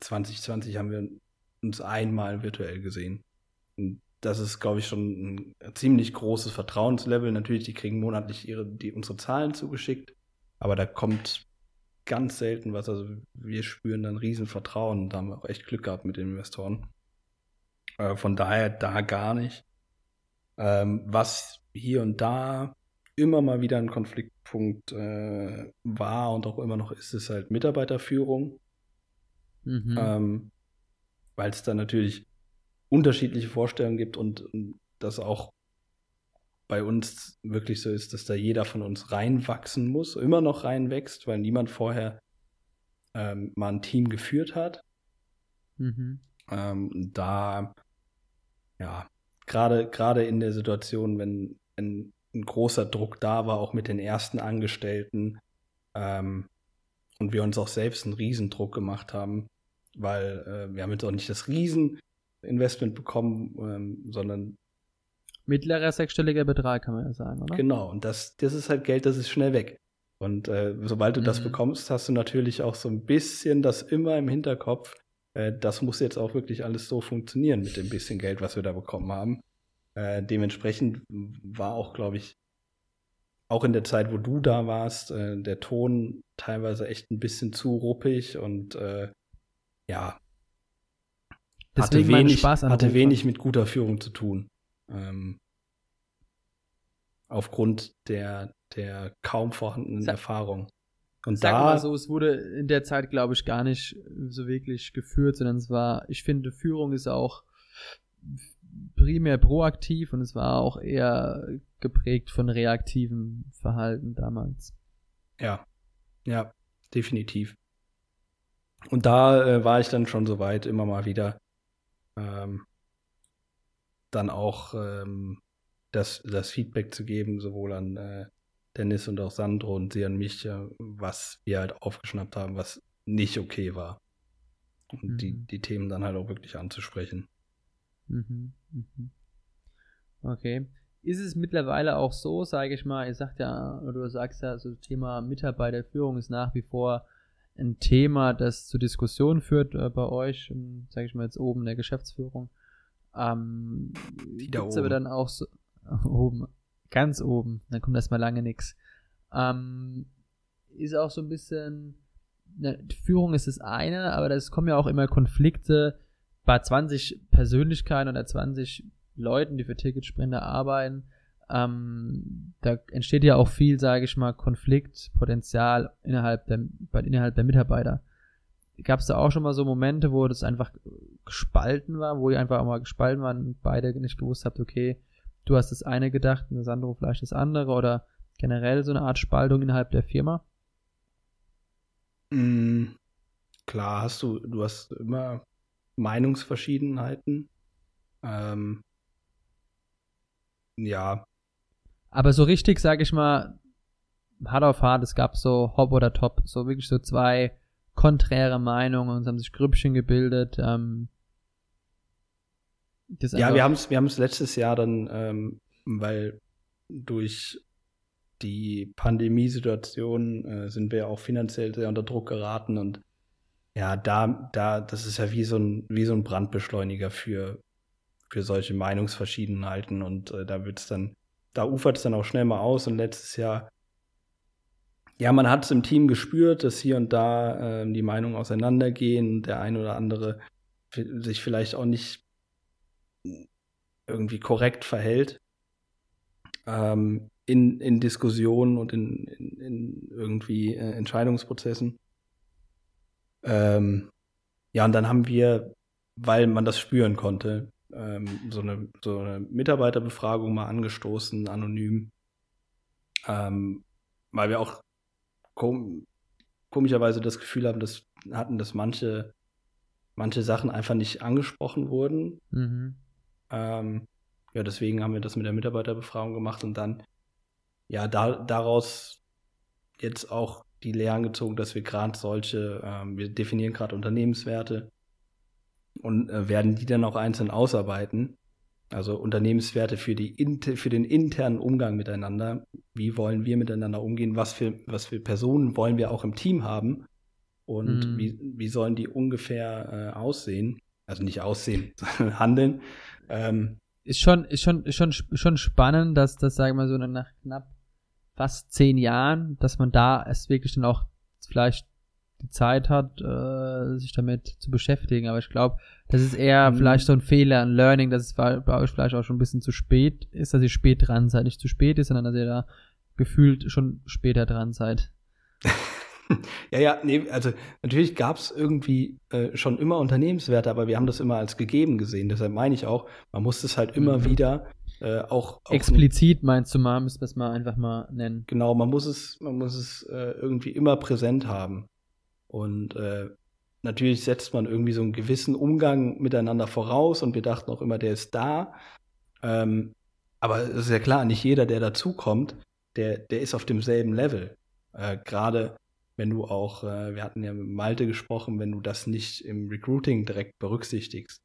2020 haben wir uns einmal virtuell gesehen. Und das ist, glaube ich, schon ein ziemlich großes Vertrauenslevel. Natürlich, die kriegen monatlich ihre, die, unsere Zahlen zugeschickt, aber da kommt ganz selten was. Also wir spüren dann riesen Vertrauen. Da haben wir auch echt Glück gehabt mit den Investoren. Äh, von daher da gar nicht. Ähm, was hier und da immer mal wieder ein Konfliktpunkt äh, war und auch immer noch ist, ist halt Mitarbeiterführung. Mhm. Ähm, Weil es da natürlich unterschiedliche Vorstellungen gibt und, und das auch bei uns wirklich so ist, dass da jeder von uns reinwachsen muss, immer noch reinwächst, weil niemand vorher ähm, mal ein Team geführt hat. Mhm. Ähm, da, ja, gerade gerade in der Situation, wenn, wenn ein großer Druck da war, auch mit den ersten Angestellten ähm, und wir uns auch selbst einen Riesendruck gemacht haben, weil äh, wir haben jetzt auch nicht das Rieseninvestment bekommen, ähm, sondern mittlerer sechsstelliger Betrag, kann man ja sagen, oder? Genau, und das, das ist halt Geld, das ist schnell weg. Und äh, sobald du mhm. das bekommst, hast du natürlich auch so ein bisschen das immer im Hinterkopf, äh, das muss jetzt auch wirklich alles so funktionieren mit dem bisschen Geld, was wir da bekommen haben. Äh, dementsprechend war auch, glaube ich, auch in der Zeit, wo du da warst, äh, der Ton teilweise echt ein bisschen zu ruppig und äh, ja, Deswegen hatte wenig, hatte wenig mit guter Führung zu tun. Ähm, aufgrund der, der kaum vorhandenen Sa Erfahrung. Und Sag da, mal so, es wurde in der Zeit, glaube ich, gar nicht so wirklich geführt, sondern es war, ich finde, Führung ist auch primär proaktiv und es war auch eher geprägt von reaktivem Verhalten damals. Ja, ja, definitiv. Und da äh, war ich dann schon so weit, immer mal wieder ähm, dann auch ähm, das, das Feedback zu geben, sowohl an äh, Dennis und auch Sandro und sie an mich, was wir halt aufgeschnappt haben, was nicht okay war. Und mhm. die, die Themen dann halt auch wirklich anzusprechen. Mhm. Mhm. Okay. Ist es mittlerweile auch so, sage ich mal, ihr sagt ja, oder du sagst ja, so das Thema Mitarbeiterführung ist nach wie vor ein Thema, das zur Diskussion führt äh, bei euch, sage ich mal jetzt oben in der Geschäftsführung. Ähm, Gibt es aber dann auch so, (laughs) oben, ganz oben. Dann kommt erstmal lange nichts. Ähm, ist auch so ein bisschen, ne, Führung ist das eine, aber es kommen ja auch immer Konflikte bei 20 Persönlichkeiten oder 20 Leuten, die für Ticketsprinter arbeiten. Ähm, da entsteht ja auch viel, sage ich mal, Konfliktpotenzial innerhalb der, innerhalb der Mitarbeiter. Gab es da auch schon mal so Momente, wo das einfach gespalten war, wo ihr einfach auch mal gespalten waren und beide nicht gewusst habt, okay, du hast das eine gedacht und das andere vielleicht das andere oder generell so eine Art Spaltung innerhalb der Firma? Mm, klar, hast du, du hast immer Meinungsverschiedenheiten. Ähm, ja, aber so richtig, sag ich mal, hart auf hart, es gab so Hop oder Top, so wirklich so zwei konträre Meinungen und es haben sich Grüppchen gebildet. Ähm, ja, wir haben es wir haben's letztes Jahr dann, ähm, weil durch die Pandemiesituation äh, sind wir auch finanziell sehr unter Druck geraten und ja, da, da, das ist ja wie so ein, wie so ein Brandbeschleuniger für, für solche Meinungsverschiedenheiten und äh, da wird es dann da ufert es dann auch schnell mal aus und letztes Jahr, ja, man hat es im Team gespürt, dass hier und da äh, die Meinungen auseinandergehen, der ein oder andere sich vielleicht auch nicht irgendwie korrekt verhält ähm, in, in Diskussionen und in, in, in irgendwie äh, Entscheidungsprozessen. Ähm, ja, und dann haben wir, weil man das spüren konnte, ähm, so, eine, so eine Mitarbeiterbefragung mal angestoßen, anonym, ähm, weil wir auch kom komischerweise das Gefühl haben, dass hatten, dass manche, manche Sachen einfach nicht angesprochen wurden. Mhm. Ähm, ja, deswegen haben wir das mit der Mitarbeiterbefragung gemacht und dann ja da, daraus jetzt auch die Lehren gezogen, dass wir gerade solche, ähm, wir definieren gerade Unternehmenswerte, und äh, werden die dann auch einzeln ausarbeiten. Also Unternehmenswerte für, die, für den internen Umgang miteinander. Wie wollen wir miteinander umgehen? Was für, was für Personen wollen wir auch im Team haben? Und mhm. wie, wie sollen die ungefähr äh, aussehen? Also nicht aussehen, (laughs) sondern handeln. Ähm, ist schon, ist schon, ist schon, schon spannend, dass das, sagen wir mal so, nach knapp fast zehn Jahren, dass man da es wirklich dann auch vielleicht die Zeit hat, äh, sich damit zu beschäftigen. Aber ich glaube, das ist eher mhm. vielleicht so ein Fehler, ein Learning, dass es bei euch vielleicht auch schon ein bisschen zu spät ist, dass ihr spät dran seid. Nicht zu spät ist, sondern dass ihr da gefühlt schon später dran seid. (laughs) (laughs) ja, ja, nee, also natürlich gab es irgendwie äh, schon immer Unternehmenswerte, aber wir haben das immer als gegeben gesehen. Deshalb meine ich auch, man muss es halt immer mhm. wieder äh, auch, auch, explizit meinst du mal, müssen wir es mal einfach mal nennen. Genau, man muss es, man muss es äh, irgendwie immer präsent haben. Und äh, natürlich setzt man irgendwie so einen gewissen Umgang miteinander voraus und wir dachten auch immer, der ist da. Ähm, aber es ist ja klar, nicht jeder, der dazukommt, der, der ist auf demselben Level. Äh, Gerade wenn du auch, äh, wir hatten ja mit Malte gesprochen, wenn du das nicht im Recruiting direkt berücksichtigst.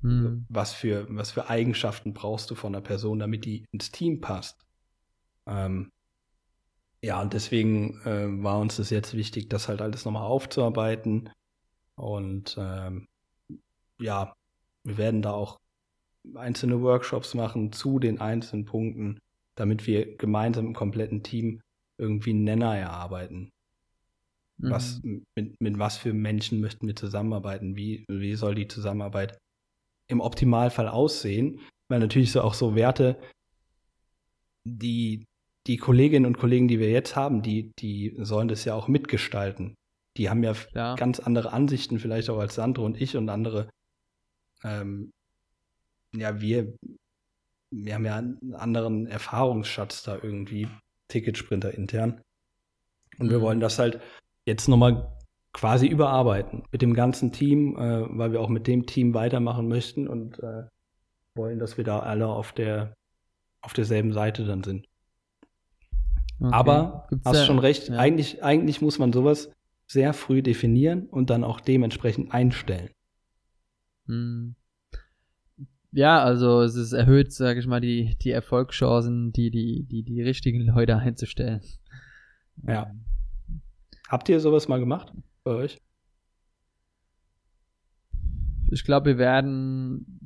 Mhm. Was, für, was für Eigenschaften brauchst du von einer Person, damit die ins Team passt? Ähm, ja, und deswegen äh, war uns das jetzt wichtig, das halt alles nochmal aufzuarbeiten. Und ähm, ja, wir werden da auch einzelne Workshops machen zu den einzelnen Punkten, damit wir gemeinsam im kompletten Team irgendwie einen Nenner erarbeiten. Mhm. Was, mit, mit was für Menschen möchten wir zusammenarbeiten? Wie, wie soll die Zusammenarbeit im Optimalfall aussehen? Weil natürlich so auch so Werte, die die Kolleginnen und Kollegen, die wir jetzt haben, die, die sollen das ja auch mitgestalten. Die haben ja, ja. ganz andere Ansichten, vielleicht auch als Sandro und ich und andere. Ähm, ja, wir, wir haben ja einen anderen Erfahrungsschatz da irgendwie, Ticketsprinter intern. Und mhm. wir wollen das halt jetzt nochmal quasi überarbeiten mit dem ganzen Team, äh, weil wir auch mit dem Team weitermachen möchten und äh, wollen, dass wir da alle auf der auf derselben Seite dann sind. Okay. Aber Gibt's hast ja, schon recht, ja. eigentlich, eigentlich muss man sowas sehr früh definieren und dann auch dementsprechend einstellen. Hm. Ja, also es ist erhöht, sage ich mal, die, die Erfolgschancen, die, die, die, die richtigen Leute einzustellen. Ja. Habt ihr sowas mal gemacht bei euch? Ich glaube, wir werden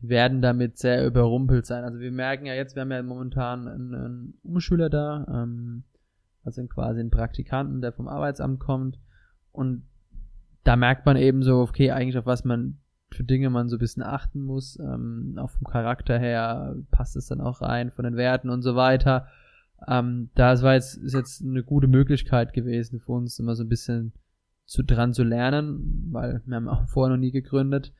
werden damit sehr überrumpelt sein. Also wir merken ja jetzt, wir haben ja momentan einen, einen Umschüler da, ähm, also quasi einen Praktikanten, der vom Arbeitsamt kommt und da merkt man eben so, okay, eigentlich auf was man für Dinge man so ein bisschen achten muss. Ähm, auch vom Charakter her passt es dann auch rein, von den Werten und so weiter. Ähm, da war jetzt, ist jetzt eine gute Möglichkeit gewesen für uns, immer so ein bisschen zu, dran zu lernen, weil wir haben auch vorher noch nie gegründet.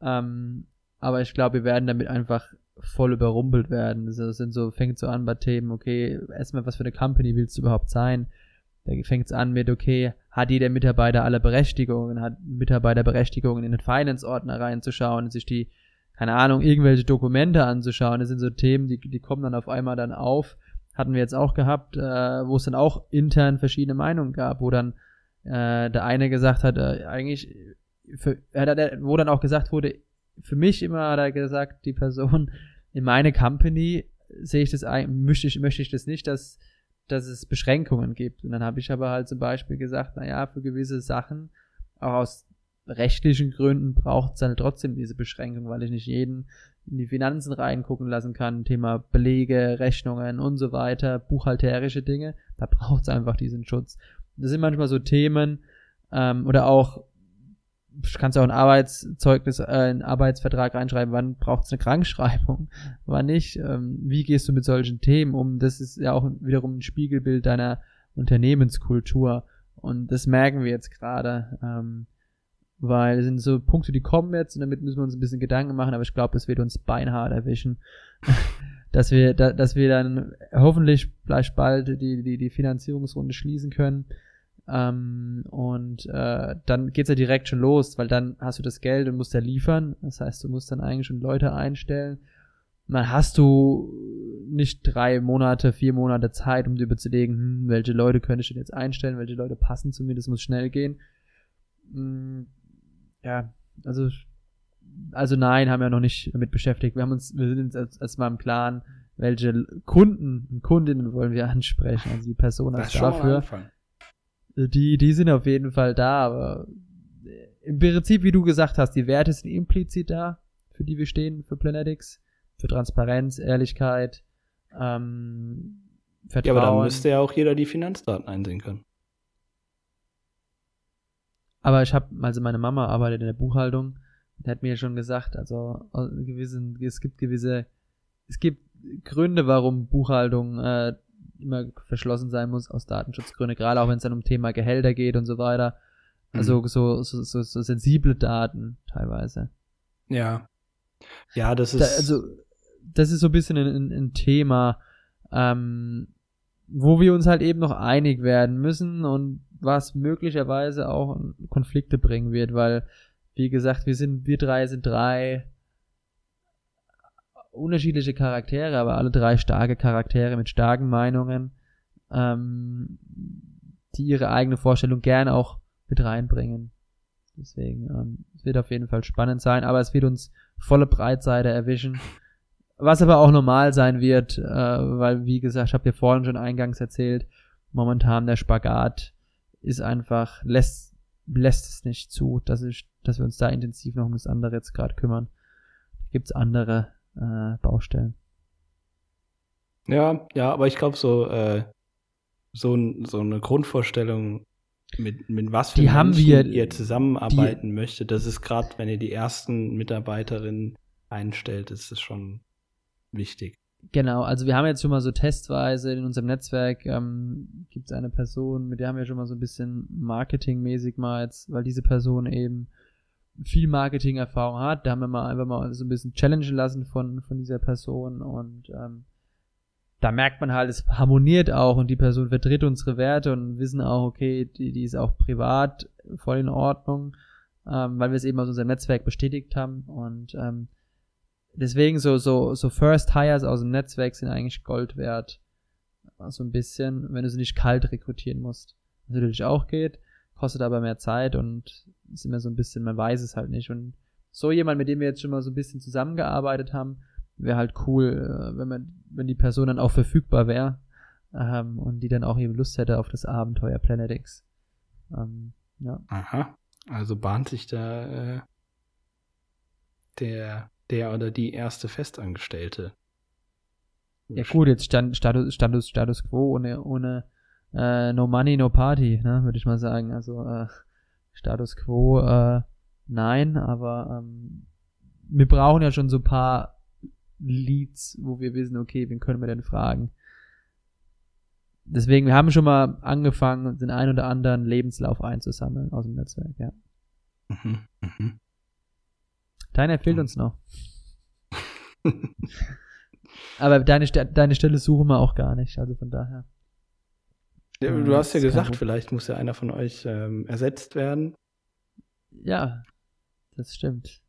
Ähm, aber ich glaube, wir werden damit einfach voll überrumpelt werden. Also das sind so, fängt so an bei Themen, okay, erstmal, was für eine Company willst du überhaupt sein? Da fängt es an mit, okay, hat jeder Mitarbeiter alle Berechtigungen, hat Mitarbeiter Berechtigungen in den Finance-Ordner reinzuschauen, sich die, keine Ahnung, irgendwelche Dokumente anzuschauen. Das sind so Themen, die, die kommen dann auf einmal dann auf. Hatten wir jetzt auch gehabt, äh, wo es dann auch intern verschiedene Meinungen gab, wo dann äh, der eine gesagt hat, äh, eigentlich, für, äh, wo dann auch gesagt wurde, für mich immer hat er gesagt, die Person in meine Company sehe ich das, möchte ich, möchte ich das nicht, dass dass es Beschränkungen gibt. Und dann habe ich aber halt zum Beispiel gesagt, naja, für gewisse Sachen, auch aus rechtlichen Gründen, braucht es dann trotzdem diese Beschränkung, weil ich nicht jeden in die Finanzen reingucken lassen kann, Thema Belege, Rechnungen und so weiter, buchhalterische Dinge, da braucht es einfach diesen Schutz. Das sind manchmal so Themen, ähm, oder auch kannst du auch ein Arbeitszeugnis, äh, einen Arbeitsvertrag reinschreiben, wann braucht es eine Krankschreibung, (laughs) wann nicht, ähm, wie gehst du mit solchen Themen um, das ist ja auch wiederum ein Spiegelbild deiner Unternehmenskultur. Und das merken wir jetzt gerade, ähm, weil es sind so Punkte, die kommen jetzt und damit müssen wir uns ein bisschen Gedanken machen, aber ich glaube, das wird uns beinhart erwischen, (laughs) dass wir, da, dass wir dann hoffentlich vielleicht bald die, die, die Finanzierungsrunde schließen können ähm, und äh, dann geht's ja direkt schon los, weil dann hast du das Geld und musst ja liefern. Das heißt, du musst dann eigentlich schon Leute einstellen. Und dann hast du nicht drei Monate, vier Monate Zeit, um dir überzulegen, hm, welche Leute könnte ich denn jetzt einstellen, welche Leute passen zu mir, das muss schnell gehen. Hm, ja, also, also nein, haben wir noch nicht damit beschäftigt. Wir haben uns, wir sind uns erstmal im Klaren, welche Kunden und Kundinnen wollen wir (laughs) ansprechen, also die Person als dafür. Die, die sind auf jeden Fall da, aber im Prinzip, wie du gesagt hast, die Werte sind implizit da, für die wir stehen, für Planetics, für Transparenz, Ehrlichkeit, ähm, Vertrauen. Ja, aber dann müsste ja auch jeder die Finanzdaten einsehen können. Aber ich habe, also meine Mama arbeitet in der Buchhaltung, die hat mir schon gesagt, also gewissen, es gibt gewisse, es gibt Gründe, warum Buchhaltung äh, immer verschlossen sein muss aus Datenschutzgründen, gerade auch wenn es dann um Thema Gehälter geht und so weiter. Also mhm. so, so, so, so sensible Daten teilweise. Ja. Ja, das ist. Da, also, das ist so ein bisschen ein, ein Thema, ähm, wo wir uns halt eben noch einig werden müssen und was möglicherweise auch Konflikte bringen wird, weil, wie gesagt, wir sind, wir drei sind drei unterschiedliche Charaktere, aber alle drei starke Charaktere mit starken Meinungen, ähm, die ihre eigene Vorstellung gerne auch mit reinbringen. Deswegen, ähm, es wird auf jeden Fall spannend sein, aber es wird uns volle Breitseite erwischen. Was aber auch normal sein wird, äh, weil, wie gesagt, ich habe dir vorhin schon eingangs erzählt, momentan der Spagat ist einfach, lässt, lässt es nicht zu, dass, ich, dass wir uns da intensiv noch um das andere jetzt gerade kümmern. Da gibt's andere äh, Baustellen. Ja, ja, aber ich glaube, so, äh, so, so eine Grundvorstellung, mit, mit was für die haben wir, ihr zusammenarbeiten die, möchtet, das ist gerade, wenn ihr die ersten Mitarbeiterinnen einstellt, ist es schon wichtig. Genau, also wir haben jetzt schon mal so testweise in unserem Netzwerk ähm, gibt es eine Person, mit der haben wir schon mal so ein bisschen marketingmäßig mal jetzt, weil diese Person eben viel Marketing-Erfahrung hat. Da haben wir mal einfach mal so ein bisschen challengen lassen von, von dieser Person und ähm, da merkt man halt, es harmoniert auch und die Person vertritt unsere Werte und wissen auch, okay, die, die ist auch privat voll in Ordnung, ähm, weil wir es eben aus unserem Netzwerk bestätigt haben und ähm, deswegen so, so, so First Hires aus dem Netzwerk sind eigentlich Gold wert. So ein bisschen, wenn du sie nicht kalt rekrutieren musst. Was natürlich auch geht, kostet aber mehr Zeit und ist immer so ein bisschen, man weiß es halt nicht. Und so jemand, mit dem wir jetzt schon mal so ein bisschen zusammengearbeitet haben, wäre halt cool, äh, wenn man, wenn die Person dann auch verfügbar wäre ähm, und die dann auch eben Lust hätte auf das Abenteuer Planet X. Ähm, ja. Aha. Also bahnt sich da äh, der, der oder die erste Festangestellte. Ja gut, jetzt stand, Status, Status, Status quo ohne, ohne äh, no money, no party, ne, würde ich mal sagen. Also äh, Status quo, äh, nein, aber ähm, wir brauchen ja schon so ein paar Leads, wo wir wissen, okay, wen können wir denn fragen? Deswegen, wir haben schon mal angefangen, den einen oder anderen Lebenslauf einzusammeln aus dem Netzwerk, ja. Mhm, mhm. Deiner fehlt uns noch. Aber deine, deine Stelle suchen wir auch gar nicht, also von daher. Ja, du hast ja gesagt, vielleicht muss ja einer von euch ähm, ersetzt werden. Ja, das stimmt.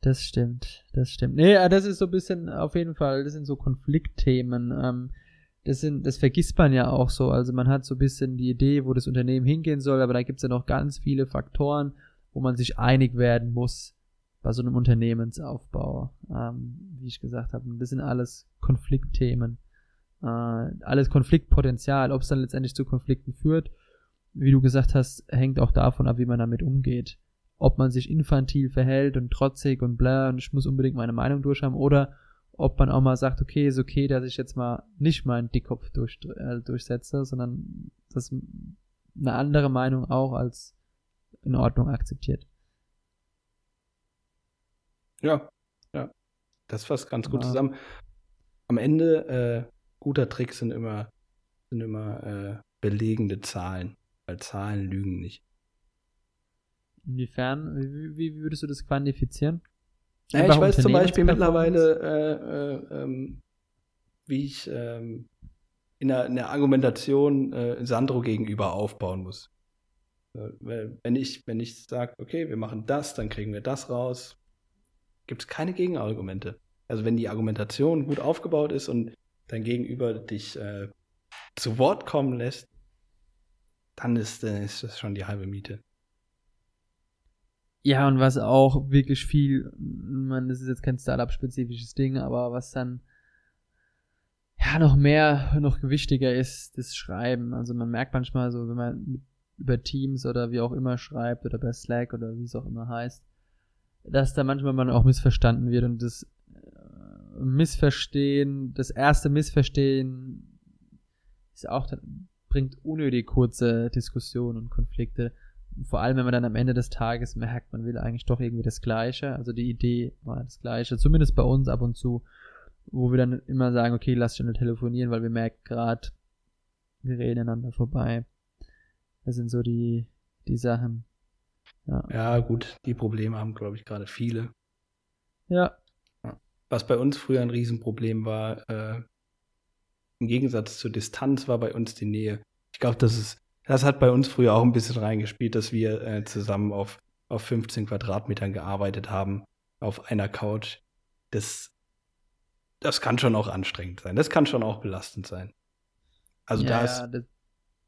Das stimmt, das stimmt. Nee, das ist so ein bisschen, auf jeden Fall, das sind so Konfliktthemen. Ähm, das, sind, das vergisst man ja auch so. Also man hat so ein bisschen die Idee, wo das Unternehmen hingehen soll, aber da gibt es ja noch ganz viele Faktoren, wo man sich einig werden muss bei so einem Unternehmensaufbau. Ähm, wie ich gesagt habe, das sind alles Konfliktthemen. Äh, alles Konfliktpotenzial. Ob es dann letztendlich zu Konflikten führt, wie du gesagt hast, hängt auch davon ab, wie man damit umgeht. Ob man sich infantil verhält und trotzig und bla und ich muss unbedingt meine Meinung durchhaben oder ob man auch mal sagt, okay, ist okay, dass ich jetzt mal nicht meinen Dickkopf durch, äh, durchsetze, sondern dass eine andere Meinung auch als in Ordnung akzeptiert. Ja, ja. Das fasst ganz gut ja. zusammen. Am Ende, äh, guter Trick sind immer, sind immer äh, belegende Zahlen, weil Zahlen lügen nicht. Inwiefern? Wie, wie würdest du das quantifizieren? Ja, ich weiß zum Beispiel mittlerweile, äh, äh, ähm, wie ich ähm, in, der, in, der, Argumentation äh, Sandro gegenüber aufbauen muss. wenn ich, wenn ich sage, okay, wir machen das, dann kriegen wir das raus, gibt es keine Gegenargumente. Also wenn die Argumentation gut aufgebaut ist und dein Gegenüber dich äh, zu Wort kommen lässt, dann ist, äh, ist das schon die halbe Miete. Ja, und was auch wirklich viel, man, das ist jetzt kein Startup-spezifisches Ding, aber was dann ja noch mehr, noch gewichtiger ist, das Schreiben. Also man merkt manchmal so, wenn man über Teams oder wie auch immer schreibt oder bei Slack oder wie es auch immer heißt, dass da manchmal man auch missverstanden wird und das äh, Missverstehen, das erste Missverstehen ist auch dann, bringt unnötig kurze Diskussionen und Konflikte vor allem, wenn man dann am Ende des Tages merkt, man will eigentlich doch irgendwie das Gleiche. Also die Idee war das Gleiche, zumindest bei uns ab und zu, wo wir dann immer sagen, okay, lass schon telefonieren, weil wir merken gerade, wir reden einander vorbei. Das sind so die, die Sachen. Ja. ja, gut, die Probleme haben, glaube ich, gerade viele. Ja. Was bei uns früher ein Riesenproblem war, äh, im Gegensatz zur Distanz war bei uns die Nähe. Ich glaube, das ist das hat bei uns früher auch ein bisschen reingespielt, dass wir äh, zusammen auf, auf 15 Quadratmetern gearbeitet haben, auf einer Couch. Das, das kann schon auch anstrengend sein. Das kann schon auch belastend sein. Also ja, da ist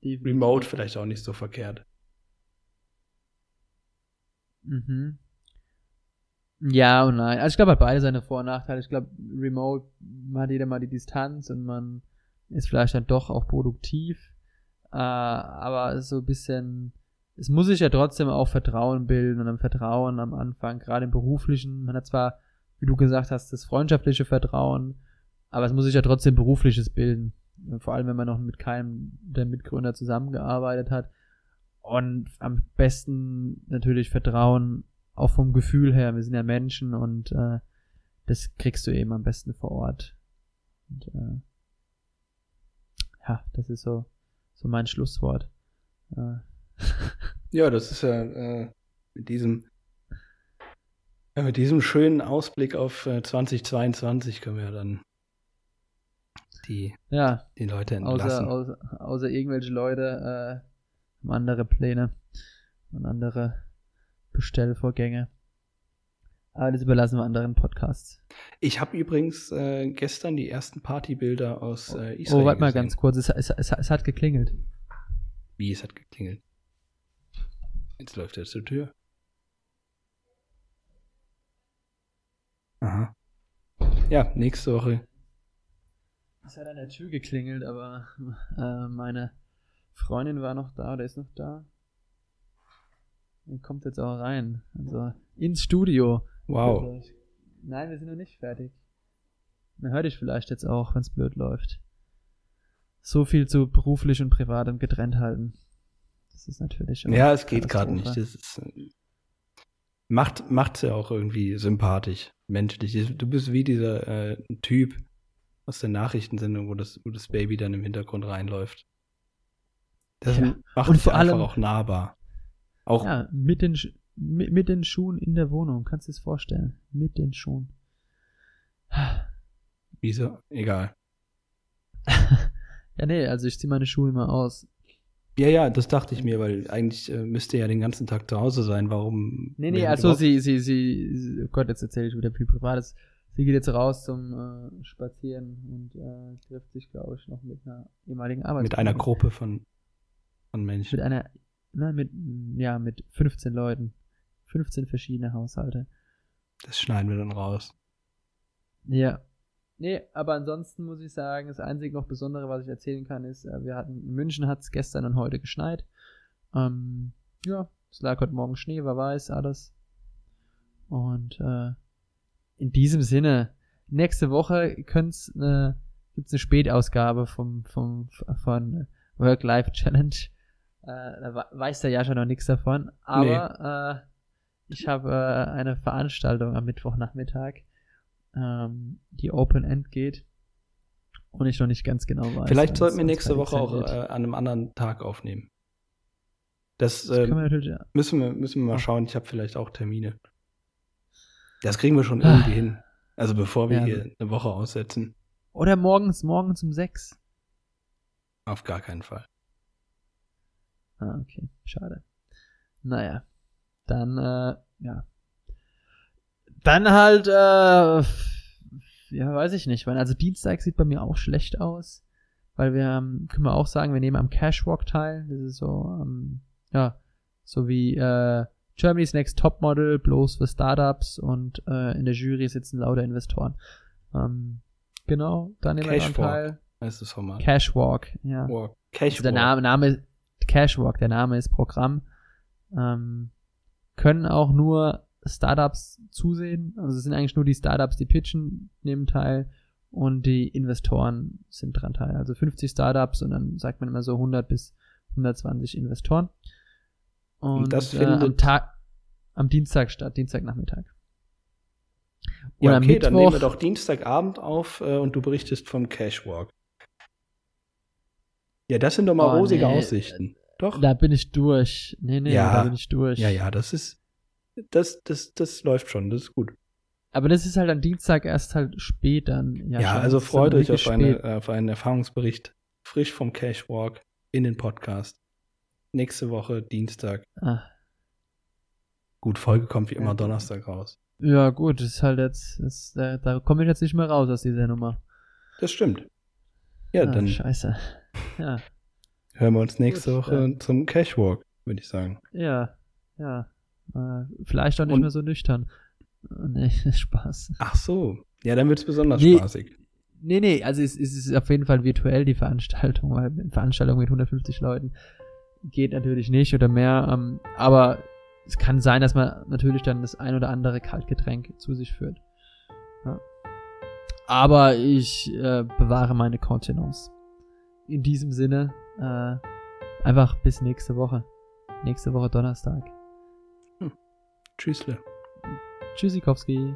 ja, Remote vielleicht auch nicht so verkehrt. Mhm. Ja und nein. Also ich glaube, hat beide seine Vor- und Nachteile. Ich glaube, Remote hat jeder mal die Distanz und man ist vielleicht dann doch auch produktiv. Äh, aber so ein bisschen, es muss sich ja trotzdem auch Vertrauen bilden und ein Vertrauen am Anfang, gerade im beruflichen. Man hat zwar, wie du gesagt hast, das freundschaftliche Vertrauen, aber es muss sich ja trotzdem berufliches bilden. Vor allem, wenn man noch mit keinem der Mitgründer zusammengearbeitet hat. Und am besten natürlich Vertrauen auch vom Gefühl her. Wir sind ja Menschen und äh, das kriegst du eben am besten vor Ort. Und, äh, ja, das ist so so mein Schlusswort. Äh. Ja, das ist ja äh, mit diesem ja, mit diesem schönen Ausblick auf äh, 2022 können wir ja dann die, ja, die Leute entlassen. Außer, außer, außer irgendwelche Leute äh, haben andere Pläne und andere Bestellvorgänge. Aber das überlassen wir anderen Podcasts. Ich habe übrigens äh, gestern die ersten Partybilder aus äh, oh, Israel. Oh, warte mal ganz kurz, es, es, es, es, hat geklingelt. Wie, es hat geklingelt? Jetzt läuft er zur Tür. Aha. Ja, nächste Woche. Es hat an der Tür geklingelt, aber äh, meine Freundin war noch da oder ist noch da. Und kommt jetzt auch rein. Also ins Studio. Wow. Nein, wir sind noch nicht fertig. Man hört dich vielleicht jetzt auch, wenn es blöd läuft. So viel zu beruflich und privatem getrennt halten. Das ist natürlich. Ja, es geht gerade nicht. Das ist, äh, macht macht's ja auch irgendwie sympathisch, menschlich. Du bist wie dieser äh, Typ aus der Nachrichtensendung, wo das, wo das Baby dann im Hintergrund reinläuft. Das Ja. macht Und vor einfach allem- auch nahbar. Auch Ja, mit den, mit, mit den Schuhen in der Wohnung. Kannst du es vorstellen? Mit den Schuhen. (sighs) wieso, egal. (laughs) Ja, nee, also ich ziehe meine Schuhe immer aus. Ja, ja, das dachte ich mir, weil eigentlich äh, müsste er ja den ganzen Tag zu Hause sein. Warum? Nee, nee, also sie, sie, sie, sie, oh Gott, jetzt erzähle ich wieder viel Privates. Sie geht jetzt raus zum äh, Spazieren und äh, trifft sich, glaube ich, noch mit einer ehemaligen Arbeit. mit einer Gruppe von, von Menschen. Mit einer, nein, mit, ja, mit 15 Leuten. 15 verschiedene Haushalte. Das schneiden wir dann raus. Ja. Nee, aber ansonsten muss ich sagen, das einzige noch Besondere, was ich erzählen kann, ist, äh, wir hatten, in München hat es gestern und heute geschneit. Ähm, ja, es lag heute Morgen Schnee, wer weiß, alles. Und äh, in diesem Sinne, nächste Woche können's eine, gibt's eine Spätausgabe vom, vom, von Work-Life-Challenge. Äh, da we- weiß der Jascha noch nichts davon, aber äh, ich habe äh, eine Veranstaltung am Mittwochnachmittag ähm, die Open End geht und ich noch nicht ganz genau weiß. Vielleicht sollten wir nächste Woche auch äh, an einem anderen Tag aufnehmen. Das, das äh, wir ja. müssen, wir, müssen wir mal Ah. schauen. Ich habe vielleicht auch Termine. Das kriegen wir schon irgendwie hin. Also bevor wir Ja. hier eine Woche aussetzen, Oder morgens, morgens um sechs. auf gar keinen Fall. Ah, okay. Schade. Naja. Dann, äh, ja. Dann halt, äh, ja, weiß ich nicht. Weil, also Dienstag sieht bei mir auch schlecht aus. Weil wir, ähm, können wir auch sagen, wir nehmen am Cashwalk teil. Das ist so, ähm, ja, so wie, äh, Germany's Next Topmodel, bloß für Startups und äh, in der Jury sitzen lauter Investoren. Ähm, genau, da nehmen wir teil. Das ist das Format. Cashwalk, ja. Walk. Also Cashwalk. der Name, Name Cashwalk, der Name ist Programm. Ähm, können auch nur Startups zusehen. Also es sind eigentlich nur die Startups, die pitchen, nehmen teil und die Investoren sind dran teil. Also 50 Startups und dann sagt man immer so 100 bis 120 Investoren. Und, das äh, am findet- Tag, am Dienstag statt, Dienstagnachmittag. Und ja, am okay, dann nehmen wir doch Dienstagabend auf äh, und du berichtest vom Cashwalk. Ja, das sind doch mal Oh, rosige nee. Aussichten. Doch. Da bin ich durch. Nee, nee, Ja. da bin ich durch. Ja, ja, das ist, das, das, das läuft schon, das ist gut. Aber das ist halt am Dienstag erst halt spät dann. Ja, schon. also ist freut euch auf, eine, äh, auf einen Erfahrungsbericht frisch vom Cashwalk in den Podcast. Nächste Woche, Dienstag. Ah, Gut, Folge kommt wie Ja, immer gut. Donnerstag raus. ja, gut, das ist halt jetzt, das, da, da komme ich jetzt nicht mehr raus aus dieser Nummer. Das stimmt. Ja, ah, dann Scheiße. Ja, hören wir uns nächste Gut, Woche dann. zum Cashwalk, würde ich sagen. ja, ja. Äh, vielleicht auch nicht Und- mehr so nüchtern. Äh, Nee, (laughs) Spaß. Ach so. Ja, dann wird es besonders Nee. spaßig. Nee, nee, also es, es ist auf jeden Fall virtuell die Veranstaltung, weil eine Veranstaltung mit 150 Leuten geht natürlich nicht oder mehr. Ähm, aber es kann sein, dass man natürlich dann das ein oder andere Kaltgetränk zu sich führt. Ja. Aber ich äh, bewahre meine Kontenance. In diesem Sinne, äh, einfach bis nächste Woche. Nächste Woche Donnerstag. Tschüssle. Tschüssikowski.